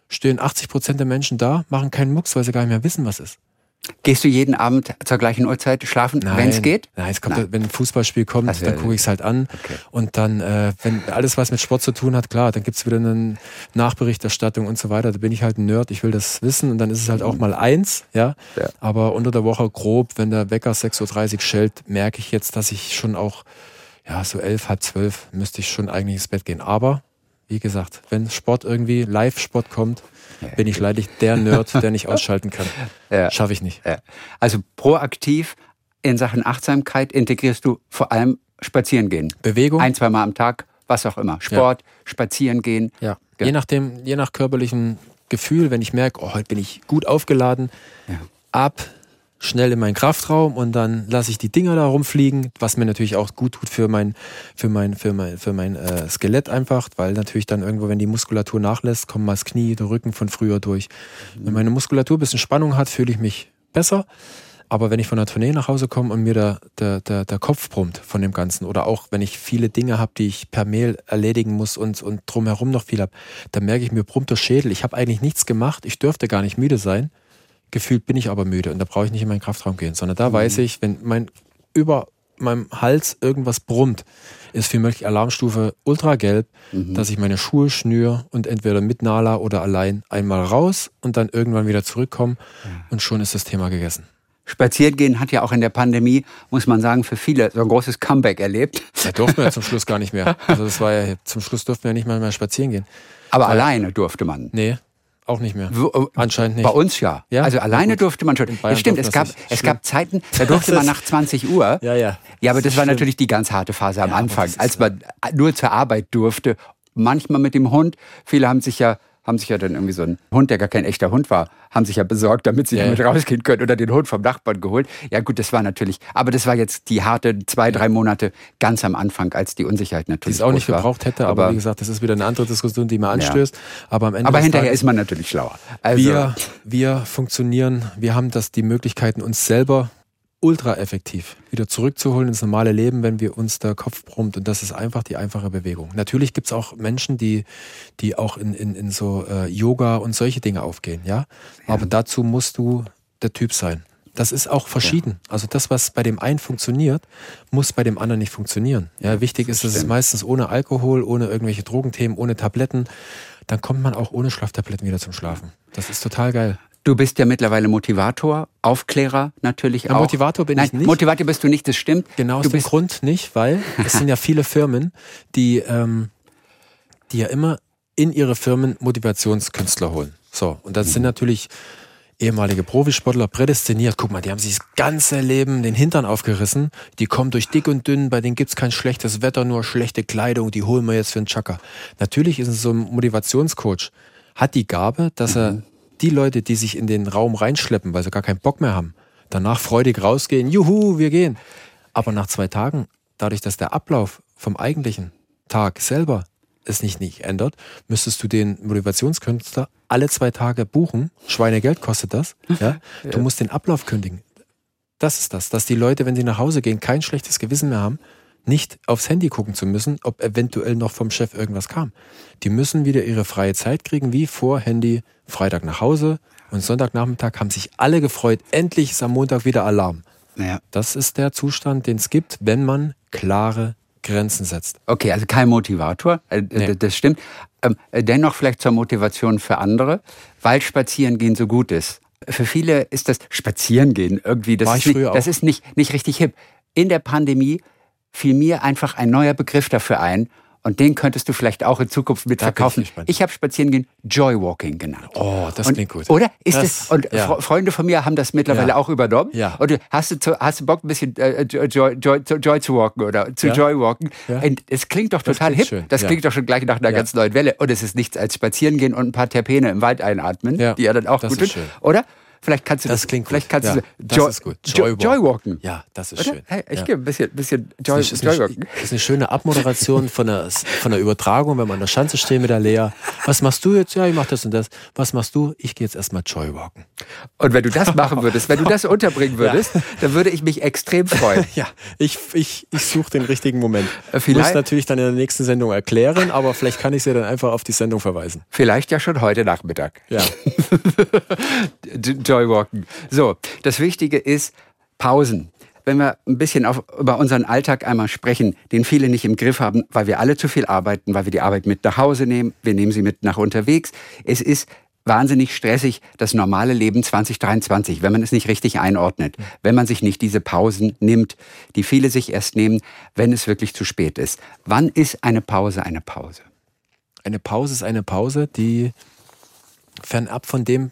stehen 80 Prozent der Menschen da, machen keinen Mucks, weil sie gar nicht mehr wissen, was ist. Gehst du jeden Abend zur gleichen Uhrzeit schlafen, wenn es geht? Nein, es kommt, Nein. wenn ein Fußballspiel kommt, also, dann gucke ich es halt an. Okay. Und dann, äh, wenn alles was mit Sport zu tun hat, klar, dann gibt's wieder eine Nachberichterstattung und so weiter. Da bin ich halt ein Nerd, ich will das wissen und dann ist es halt auch mal eins, ja. ja. Aber unter der Woche grob, wenn der Wecker 6.30 Uhr schellt, merke ich jetzt, dass ich schon auch, ja, so elf, halb zwölf müsste ich schon eigentlich ins Bett gehen. Aber, wie gesagt, wenn Sport irgendwie, Live-Sport kommt, bin ich leider der Nerd, der nicht ausschalten kann. Ja. Schaffe ich nicht. Ja. Also proaktiv in Sachen Achtsamkeit integrierst du vor allem Spazieren gehen. Bewegung. Ein, zwei Mal am Tag, was auch immer. Sport, ja. Spazieren gehen. Ja. Je nachdem, je nach körperlichem Gefühl, wenn ich merke, oh, heute bin ich gut aufgeladen, ab schnell in meinen Kraftraum und dann lasse ich die Dinger da rumfliegen, was mir natürlich auch gut tut für mein, für mein, für mein, für mein äh, Skelett einfach, weil natürlich dann irgendwo, wenn die Muskulatur nachlässt, kommen mal das Knie, der Rücken von früher durch. Wenn meine Muskulatur ein bisschen Spannung hat, fühle ich mich besser. Aber wenn ich von der Tournee nach Hause komme und mir der, der, der, der Kopf brummt von dem Ganzen oder auch wenn ich viele Dinge habe, die ich per Mail erledigen muss und, und drumherum noch viel habe, dann merke ich, mir brummt der Schädel. Ich habe eigentlich nichts gemacht, ich dürfte gar nicht müde sein gefühlt bin ich aber müde und da brauche ich nicht in meinen Kraftraum gehen, sondern da mhm. weiß ich, wenn mein über meinem Hals irgendwas brummt, ist für mich Alarmstufe ultragelb, mhm. dass ich meine Schuhe schnür und entweder mit Nala oder allein einmal raus und dann irgendwann wieder zurückkomme ja. und schon ist das Thema gegessen. Spazierengehen hat ja auch in der Pandemie, muss man sagen, für viele so ein großes Comeback erlebt. Da durften wir ja zum Schluss gar nicht mehr. Also das war ja, zum Schluss durften wir ja nicht mal mehr spazieren gehen. Aber Weil, alleine durfte man. Nee, auch nicht mehr. Äh, Anscheinend nicht. Bei uns ja. ja? Also alleine durfte man schon. Ja, stimmt, es gab, es gab Zeiten, da durfte man nach 20 Uhr. Ja, ja. Ja, aber das, das war natürlich die ganz harte Phase am ja, Anfang, als man nur zur Arbeit durfte. Manchmal mit dem Hund. Viele haben sich ja haben sich ja dann irgendwie so einen Hund, der gar kein echter Hund war, haben sich ja besorgt, damit sie ja, damit rausgehen können oder den Hund vom Nachbarn geholt. Ja gut, das war natürlich, aber das war jetzt die harte zwei, drei Monate ganz am Anfang, als die Unsicherheit natürlich Die es auch nicht gebraucht hätte, aber, aber, wie gesagt, das ist wieder eine andere Diskussion, die man anstößt. Ja. Aber am Ende Aber hinterher Tages, ist man natürlich schlauer. Also, wir, wir funktionieren, wir haben das die Möglichkeiten, uns selber ultra effektiv, wieder zurückzuholen ins normale Leben, wenn wir uns der Kopf brummt. Und das ist einfach die einfache Bewegung. Natürlich gibt's auch Menschen, die, die auch in, in, in so äh, Yoga und solche Dinge aufgehen, ja? ja. Aber dazu musst du der Typ sein. Das ist auch verschieden. Ja. Also das, was bei dem einen funktioniert, muss bei dem anderen nicht funktionieren. Ja, wichtig ist, dass es meistens ohne Alkohol, ohne irgendwelche Drogenthemen, ohne Tabletten. Dann kommt man auch ohne Schlaftabletten wieder zum Schlafen. Das ist total geil. Du bist ja mittlerweile Motivator, Aufklärer natürlich ja, auch. Motivator bin Nein, ich nicht. Motivator bist du nicht, das stimmt. Genau aus du dem Grund nicht, weil es sind ja viele Firmen, die, ähm, die ja immer in ihre Firmen Motivationskünstler holen. So, und das sind natürlich ehemalige Profisportler prädestiniert. Guck mal, die haben sich das ganze Leben den Hintern aufgerissen. Die kommen durch dick und dünn, bei denen gibt's kein schlechtes Wetter, nur schlechte Kleidung, die holen wir jetzt für einen Chaka. Natürlich ist es so ein Motivationscoach, hat die Gabe, dass er mhm die Leute, die sich in den Raum reinschleppen, weil sie gar keinen Bock mehr haben, danach freudig rausgehen, juhu, wir gehen. Aber nach zwei Tagen, dadurch, dass der Ablauf vom eigentlichen Tag selber es nicht, nicht ändert, müsstest du den Motivationskünstler alle zwei Tage buchen. Schweinegeld kostet das. Ja? ja. Du musst den Ablauf kündigen. Das ist das, dass die Leute, wenn sie nach Hause gehen, kein schlechtes Gewissen mehr haben, nicht aufs Handy gucken zu müssen, ob eventuell noch vom Chef irgendwas kam. Die müssen wieder ihre freie Zeit kriegen, wie vor Handy, Freitag nach Hause und Sonntagnachmittag haben sich alle gefreut, endlich ist am Montag wieder Alarm. Ja. Das ist der Zustand, den es gibt, wenn man klare Grenzen setzt. Okay, also kein Motivator, äh, nee. das stimmt. Ähm, dennoch vielleicht zur Motivation für andere, weil Spazierengehen so gut ist. Für viele ist das Spazierengehen irgendwie, das, ist nicht, das ist nicht, nicht richtig hip. In der Pandemie fiel mir einfach ein neuer Begriff dafür ein. Und den könntest du vielleicht auch in Zukunft mitverkaufen. Ich, ich habe Spazierengehen Joywalking genannt. Oh, das und, klingt gut. Oder? Ist das, es, und ja. Freunde von mir haben das mittlerweile ja. auch übernommen. Ja. Und hast du, hast du Bock, ein bisschen äh, Joy, Joy, Joy, zu walken oder zu ja. Joywalken? Ja. Und es klingt doch total das hip. Das klingt doch schon gleich nach einer ganz neuen Welle. Und es ist nichts als Spazierengehen und ein paar Terpene im Wald einatmen, die ja dann auch das gut sind. Oder? Vielleicht kannst du das, das klingt vielleicht kannst ja, du das Joy, ist gut. Joywalken. Joywalken. Ja, das ist Oder? schön. Hey, ich ja. gehe ein bisschen, bisschen Joy, das ist Joywalken. Das ist eine schöne Abmoderation von der, von der Übertragung, wenn man an der Schanze steht mit der Lea. Was machst du jetzt? Ja, ich mach das und das. Was machst du? Ich gehe jetzt erstmal Joywalken. Und wenn du das machen würdest, wenn du das unterbringen würdest, ja. dann würde ich mich extrem freuen. Ja, ich, ich, ich suche den richtigen Moment. Äh, vielleicht muss natürlich dann in der nächsten Sendung erklären, aber vielleicht kann ich sie dann einfach auf die Sendung verweisen. Vielleicht ja schon heute Nachmittag. Ja. Joy Walken. So, das Wichtige ist Pausen wenn wir ein bisschen auf, über unseren Alltag einmal sprechen, den viele nicht im Griff haben, weil wir alle zu viel arbeiten, weil wir die Arbeit mit nach Hause nehmen, wir nehmen sie mit nach unterwegs. Es ist wahnsinnig stressig, das normale Leben 2023, wenn man es nicht richtig einordnet, wenn man sich nicht diese Pausen nimmt, die viele sich erst nehmen, wenn es wirklich zu spät ist. Wann ist eine Pause eine Pause? Eine Pause ist eine Pause, die fernab von dem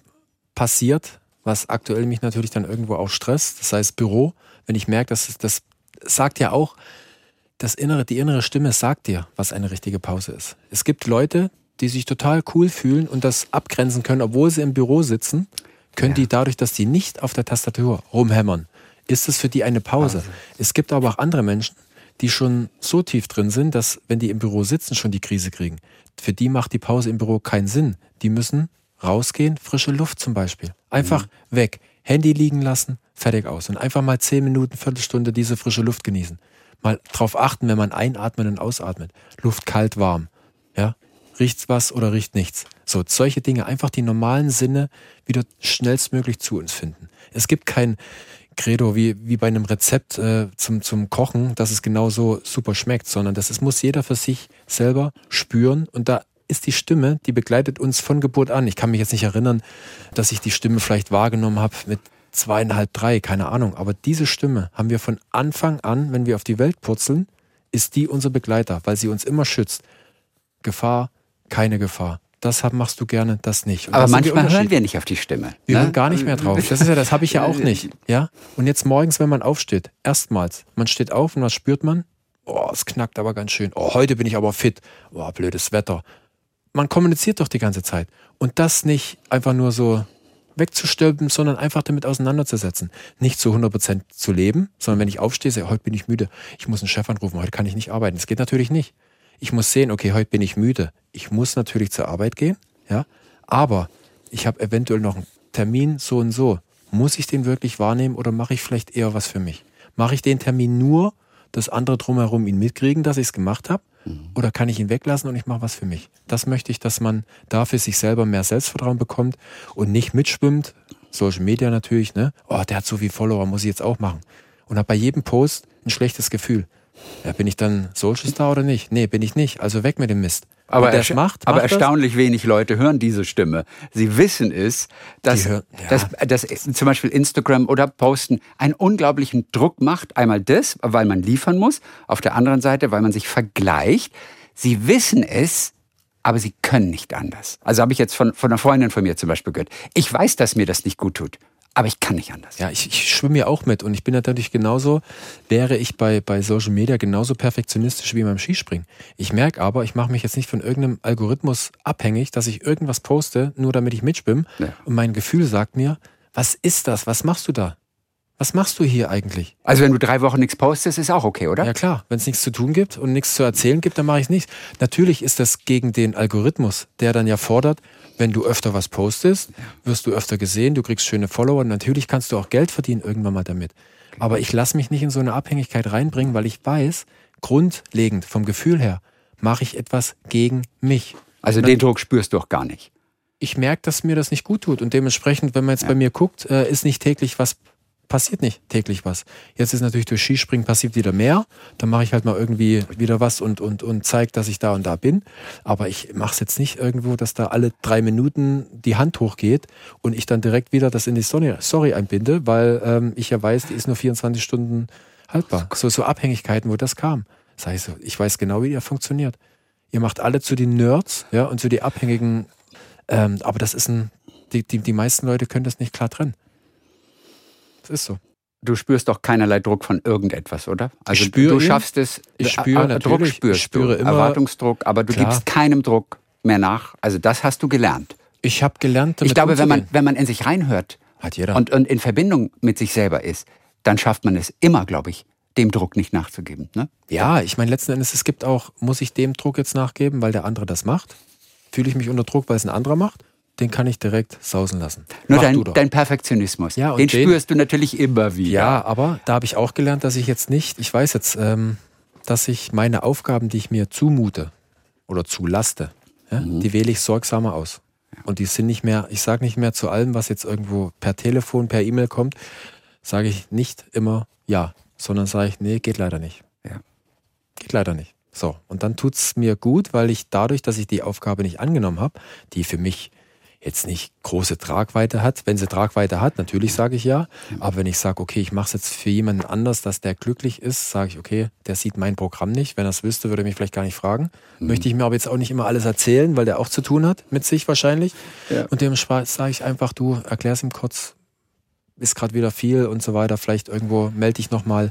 passiert, was aktuell mich natürlich dann irgendwo auch stresst, das heißt Büro, wenn ich merke, dass das sagt ja auch, das innere, die innere Stimme sagt dir, was eine richtige Pause ist. Es gibt Leute, die sich total cool fühlen und das abgrenzen können, obwohl sie im Büro sitzen, können ja. die dadurch, dass sie nicht auf der Tastatur rumhämmern, ist es für die eine Pause. Pause. Es gibt aber auch andere Menschen, die schon so tief drin sind, dass wenn die im Büro sitzen, schon die Krise kriegen. Für die macht die Pause im Büro keinen Sinn. Die müssen rausgehen, frische Luft zum Beispiel. Einfach mhm. weg. Handy liegen lassen, fertig aus. Und einfach mal zehn Minuten, Viertelstunde diese frische Luft genießen. Mal drauf achten, wenn man einatmet und ausatmet. Luft kalt, warm. Ja, riecht's was oder riecht nichts. So, solche Dinge, einfach die normalen Sinne wieder schnellstmöglich zu uns finden. Es gibt kein Credo wie, wie bei einem Rezept äh, zum, zum Kochen, dass es genauso super schmeckt, sondern das ist, muss jeder für sich selber spüren und da ist die Stimme, die begleitet uns von Geburt an. Ich kann mich jetzt nicht erinnern, dass ich die Stimme vielleicht wahrgenommen habe mit zweieinhalb, drei, keine Ahnung. Aber diese Stimme haben wir von Anfang an, wenn wir auf die Welt purzeln, ist die unser Begleiter, weil sie uns immer schützt. Gefahr, keine Gefahr. Das machst du gerne, das nicht. Und Aber das manchmal hören wir nicht auf die Stimme. Wir ne? hören gar nicht mehr drauf. Das ist ja, das habe ich ja auch nicht. Ja. Und jetzt morgens, wenn man aufsteht, erstmals, man steht auf und was spürt man? Oh, es knackt aber ganz schön. Oh, heute bin ich aber fit. Oh, blödes Wetter. Man kommuniziert doch die ganze Zeit. Und das nicht einfach nur so wegzustülpen, sondern einfach damit auseinanderzusetzen. Nicht zu 100% zu leben, sondern wenn ich aufstehe, sage, heute bin ich müde. Ich muss einen Chef anrufen, heute kann ich nicht arbeiten. Das geht natürlich nicht. Ich muss sehen, okay, heute bin ich müde. Ich muss natürlich zur Arbeit gehen, ja, aber ich habe eventuell noch einen Termin so und so. Muss ich den wirklich wahrnehmen oder mache ich vielleicht eher was für mich? Mache ich den Termin nur, dass andere drumherum ihn mitkriegen, dass ich es gemacht habe? Mhm. Oder kann ich ihn weglassen und ich mache was für mich? Das möchte ich, dass man dafür sich selber mehr Selbstvertrauen bekommt und nicht mitschwimmt. Social Media natürlich, ne? Oh, der hat so viele Follower, muss ich jetzt auch machen. Und habe bei jedem Post ein schlechtes Gefühl. Ja, bin ich dann Social Star oder nicht? Nee, bin ich nicht. Also weg mit dem Mist. Aber, das macht, aber macht erstaunlich das? wenig Leute hören diese Stimme. Sie wissen es, dass, hören, ja. dass, dass zum Beispiel Instagram oder Posten einen unglaublichen Druck macht. Einmal das, weil man liefern muss. Auf der anderen Seite, weil man sich vergleicht. Sie wissen es, aber sie können nicht anders. Also habe ich jetzt von, von einer Freundin von mir zum Beispiel gehört. Ich weiß, dass mir das nicht gut tut. Aber ich kann nicht anders. Ja, ich, ich schwimme ja auch mit und ich bin natürlich genauso, wäre ich bei, bei Social Media genauso perfektionistisch wie beim Skispringen. Ich merke aber, ich mache mich jetzt nicht von irgendeinem Algorithmus abhängig, dass ich irgendwas poste, nur damit ich mitschwimme. Ja. Und mein Gefühl sagt mir, was ist das? Was machst du da? Was machst du hier eigentlich? Also wenn du drei Wochen nichts postest, ist auch okay, oder? Ja klar, wenn es nichts zu tun gibt und nichts zu erzählen gibt, dann mache ich es nicht. Natürlich ist das gegen den Algorithmus, der dann ja fordert, wenn du öfter was postest, wirst du öfter gesehen, du kriegst schöne Follower. Natürlich kannst du auch Geld verdienen irgendwann mal damit. Aber ich lasse mich nicht in so eine Abhängigkeit reinbringen, weil ich weiß, grundlegend vom Gefühl her, mache ich etwas gegen mich. Also den Druck spürst du auch gar nicht. Ich merke, dass mir das nicht gut tut. Und dementsprechend, wenn man jetzt ja. bei mir guckt, äh, ist nicht täglich was passiert nicht täglich was. Jetzt ist natürlich durch Skispringen passiert wieder mehr. Dann mache ich halt mal irgendwie wieder was und, und, und zeige, dass ich da und da bin. Aber ich mache es jetzt nicht irgendwo, dass da alle drei Minuten die Hand hochgeht und ich dann direkt wieder das in die Story, Story einbinde, weil ähm, ich ja weiß, die ist nur 24 Stunden haltbar. So, so Abhängigkeiten, wo das kam. Das heißt, ich weiß genau, wie ihr funktioniert. Ihr macht alle zu den Nerds ja, und zu den Abhängigen. Ähm, aber das ist ein, die, die, die meisten Leute können das nicht klar trennen ist so. Du spürst doch keinerlei Druck von irgendetwas, oder? Also ich spüre du schaffst es. Ich spüre Druck spürst ich spüre du, immer, Erwartungsdruck, aber du klar. gibst keinem Druck mehr nach. Also das hast du gelernt. Ich habe gelernt. Damit ich glaube, wenn man wenn man in sich reinhört. Und, und in Verbindung mit sich selber ist, dann schafft man es immer, glaube ich, dem Druck nicht nachzugeben. Ne? Ja, ich meine letzten Endes, es gibt auch, muss ich dem Druck jetzt nachgeben, weil der andere das macht? Fühle ich mich unter Druck, weil es ein anderer macht? Den kann ich direkt sausen lassen. Nur dein, dein, Perfektionismus, ja, den, den, spürst du natürlich immer wieder. Ja, aber da habe ich auch gelernt, dass ich jetzt nicht, ich weiß jetzt, ähm, dass ich meine Aufgaben, die ich mir zumute oder zulaste, ja, mhm. die wähle ich sorgsamer aus. Und die sind nicht mehr, ich sage nicht mehr zu allem, was jetzt irgendwo per Telefon, per E-Mail kommt, sage ich nicht immer ja, sondern sage ich, nee, geht leider nicht. Ja. Geht leider nicht. So, und dann tut es mir gut, weil ich dadurch, dass ich die Aufgabe nicht angenommen habe, die für mich jetzt nicht große Tragweite hat. Wenn sie Tragweite hat, natürlich sage ich ja. Aber wenn ich sage, okay, ich mache es jetzt für jemanden anders, dass der glücklich ist, sage ich, okay, der sieht mein Programm nicht. Wenn er es wüsste, würde er mich vielleicht gar nicht fragen. Mhm. Möchte ich mir aber jetzt auch nicht immer alles erzählen, weil der auch zu tun hat, mit sich wahrscheinlich. Ja. Und dem sage ich einfach, du erklärst ihm kurz, ist gerade wieder viel und so weiter. Vielleicht irgendwo melde dich nochmal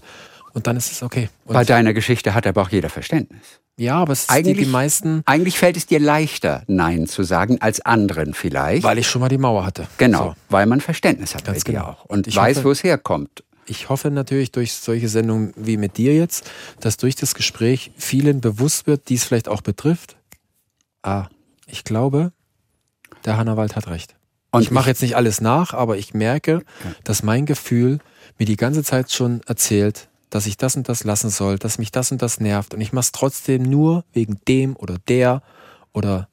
und dann ist es okay. Und Bei deiner Geschichte hat aber auch jeder Verständnis. Ja, aber es eigentlich, die, die meisten. Eigentlich fällt es dir leichter, Nein zu sagen, als anderen vielleicht. Weil ich schon mal die Mauer hatte. Genau, so. weil man Verständnis hat Ganz bei genau. auch und ich weiß, wo es herkommt. Ich hoffe natürlich durch solche Sendungen wie mit dir jetzt, dass durch das Gespräch vielen bewusst wird, die es vielleicht auch betrifft. Ah, ich glaube, der Hannawald hat recht. Und ich mache jetzt nicht alles nach, aber ich merke, dass mein Gefühl mir die ganze Zeit schon erzählt, dass ich das und das lassen soll, dass mich das und das nervt und ich mache es trotzdem nur wegen dem oder der oder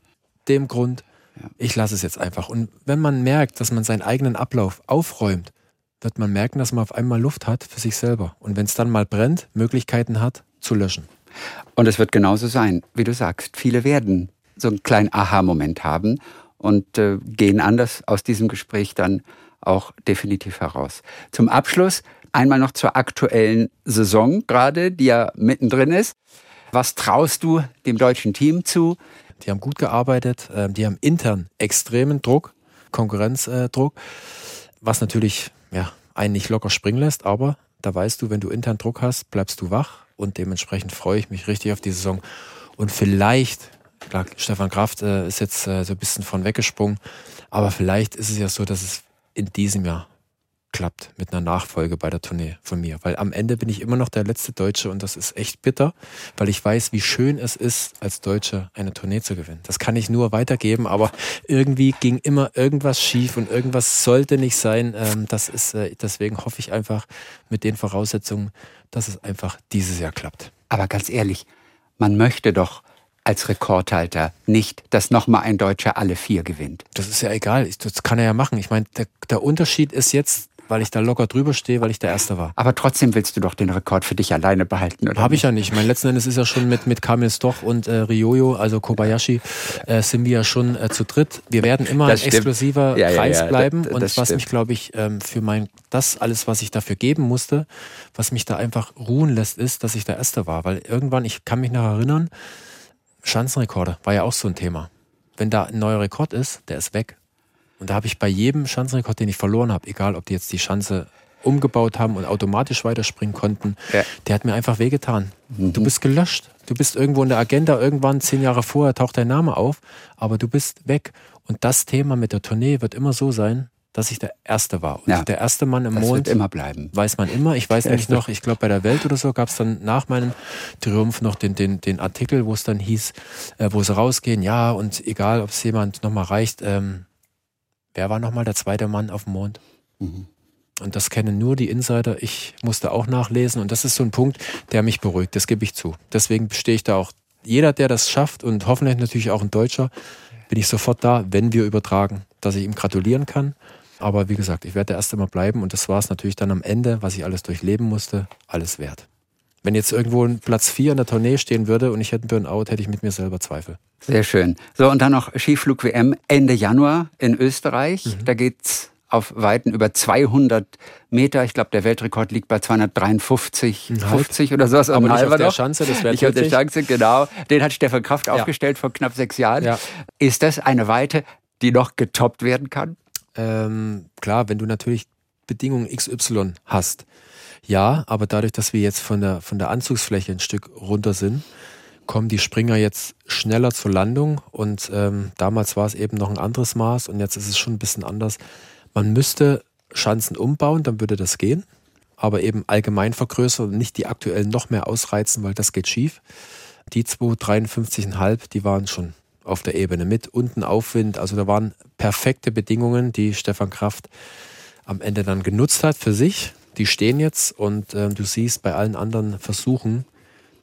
dem Grund. Ich lasse es jetzt einfach. Und wenn man merkt, dass man seinen eigenen Ablauf aufräumt, wird man merken, dass man auf einmal Luft hat für sich selber. Und wenn es dann mal brennt, Möglichkeiten hat, zu löschen. Und es wird genauso sein, wie du sagst. Viele werden so einen kleinen Aha-Moment haben und äh, gehen anders aus diesem Gespräch dann auch definitiv heraus. Zum Abschluss einmal noch zur aktuellen Saison gerade, die ja mittendrin ist. Was traust du dem deutschen Team zu? Die haben gut gearbeitet, ähm, die haben intern extremen Druck, Konkurrenzdruck, was natürlich ja, einen nicht locker springen lässt, aber da weißt du, wenn du intern Druck hast, bleibst du wach und dementsprechend freue ich mich richtig auf die Saison. Und vielleicht Klar, Stefan Kraft äh, ist jetzt äh, so ein bisschen von weggesprungen, aber vielleicht ist es ja so, dass es in diesem Jahr klappt mit einer Nachfolge bei der Tournee von mir. Weil am Ende bin ich immer noch der letzte Deutsche und das ist echt bitter, weil ich weiß, wie schön es ist, als Deutscher eine Tournee zu gewinnen. Das kann ich nur weitergeben, aber irgendwie ging immer irgendwas schief und irgendwas sollte nicht sein. Ähm, das ist, äh, deswegen hoffe ich einfach mit den Voraussetzungen, dass es einfach dieses Jahr klappt. Aber ganz ehrlich, man möchte doch als Rekordhalter nicht, dass nochmal ein Deutscher alle vier gewinnt. Das ist ja egal. Das kann er ja machen. Ich meine, der, der Unterschied ist jetzt, weil ich da locker drüber stehe, weil ich der Erste war. Aber trotzdem willst du doch den Rekord für dich alleine behalten, oder? Habe ich ja nicht. Mein letzten Endes ist ja schon mit, mit Kamil Stoch und äh, Ryoyo, also Kobayashi, äh, sind wir ja schon äh, zu dritt. Wir werden immer ein exklusiver ja, Preis ja, ja, bleiben. Das, das und was stimmt. mich, glaube ich, ähm, für mein, das alles, was ich dafür geben musste, was mich da einfach ruhen lässt, ist, dass ich der Erste war. Weil irgendwann, ich kann mich noch erinnern, Schanzenrekorde war ja auch so ein Thema. Wenn da ein neuer Rekord ist, der ist weg. Und da habe ich bei jedem Schanzenrekord, den ich verloren habe, egal ob die jetzt die Schanze umgebaut haben und automatisch weiterspringen konnten, ja. der hat mir einfach wehgetan. Mhm. Du bist gelöscht. Du bist irgendwo in der Agenda, irgendwann zehn Jahre vorher taucht dein Name auf, aber du bist weg. Und das Thema mit der Tournee wird immer so sein, dass ich der Erste war. Und ja, der erste Mann im das Mond. Wird immer bleiben. Weiß man immer. Ich weiß nämlich noch, ich glaube bei der Welt oder so gab es dann nach meinem Triumph noch den, den, den Artikel, wo es dann hieß, äh, wo sie rausgehen, ja, und egal, ob es jemand nochmal reicht, ähm, wer war nochmal der zweite Mann auf dem Mond? Mhm. Und das kennen nur die Insider. Ich musste auch nachlesen. Und das ist so ein Punkt, der mich beruhigt. Das gebe ich zu. Deswegen stehe ich da auch. Jeder, der das schafft und hoffentlich natürlich auch ein Deutscher, bin ich sofort da, wenn wir übertragen, dass ich ihm gratulieren kann aber wie gesagt, ich werde der Erste mal bleiben und das war es natürlich dann am Ende, was ich alles durchleben musste, alles wert. Wenn jetzt irgendwo ein Platz 4 in der Tournee stehen würde und ich hätte einen Burnout, hätte ich mit mir selber Zweifel. Sehr schön. So, und dann noch Skiflug-WM Ende Januar in Österreich. Mhm. Da geht's auf Weiten über 200 Meter. Ich glaube, der Weltrekord liegt bei 253, 50 oder sowas. Aber nicht auf der Schanze, das wäre Nicht auf der Schanze, genau. Den hat Stefan Kraft ja. aufgestellt vor knapp sechs Jahren. Ja. Ist das eine Weite, die noch getoppt werden kann? ähm, klar, wenn du natürlich Bedingungen XY hast, ja, aber dadurch, dass wir jetzt von der, von der Anzugsfläche ein Stück runter sind, kommen die Springer jetzt schneller zur Landung und ähm, damals war es eben noch ein anderes Maß und jetzt ist es schon ein bisschen anders. Man müsste Schanzen umbauen, dann würde das gehen, aber eben allgemein vergrößern und nicht die aktuellen noch mehr ausreizen, weil das geht schief. Die 253,5, die waren schon auf der Ebene mit unten Aufwind. Also da waren perfekte Bedingungen, die Stefan Kraft am Ende dann genutzt hat für sich. Die stehen jetzt und äh, du siehst bei allen anderen Versuchen,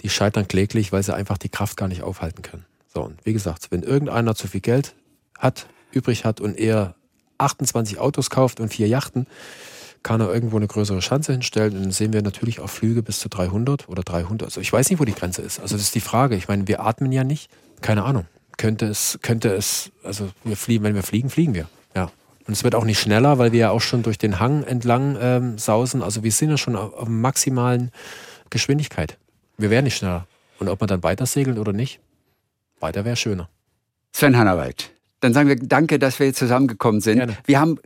die scheitern kläglich, weil sie einfach die Kraft gar nicht aufhalten können. So, und wie gesagt, wenn irgendeiner zu viel Geld hat, übrig hat und er 28 Autos kauft und vier Yachten, kann er irgendwo eine größere Schanze hinstellen. Und dann sehen wir natürlich auch Flüge bis zu 300 oder 300. Also ich weiß nicht, wo die Grenze ist. Also das ist die Frage. Ich meine, wir atmen ja nicht. Keine Ahnung. Könnte es, könnte es, also wir fliegen, wenn wir fliegen, fliegen wir. Und es wird auch nicht schneller, weil wir ja auch schon durch den Hang entlang ähm, sausen. Also wir sind ja schon auf, auf maximalen Geschwindigkeit. Wir wären nicht schneller. Und ob wir dann weiter segeln oder nicht, weiter wäre schöner. Sven Hannawald, dann sagen wir danke, dass wir jetzt zusammengekommen sind. Gerne. Wir haben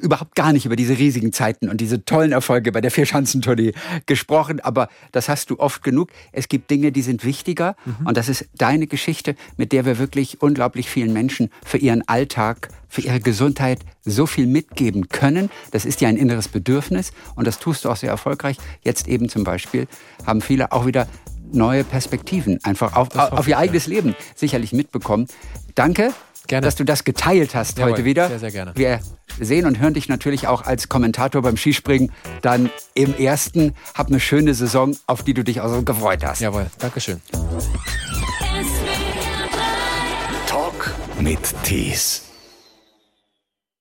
überhaupt gar nicht über diese riesigen Zeiten und diese tollen Erfolge bei der Vierschanzentournee gesprochen, aber das hast du oft genug. Es gibt Dinge, die sind wichtiger mhm. und das ist deine Geschichte, mit der wir wirklich unglaublich vielen Menschen für ihren Alltag, für ihre Gesundheit so viel mitgeben können. Das ist ja ein inneres Bedürfnis und das tust du auch sehr erfolgreich. Jetzt eben zum Beispiel haben viele auch wieder neue Perspektiven einfach auf, auf ihr eigenes. Leben sicherlich mitbekommen. Danke Gerne. dass du das geteilt hast Jawohl, heute wieder. Sehr, sehr gerne. Wir sehen und hören dich natürlich auch als Kommentator beim Skispringen dann im ersten. Hab eine schöne Saison, auf die du dich auch so gefreut hast. Jawohl, Dankeschön. Talk mit Tees.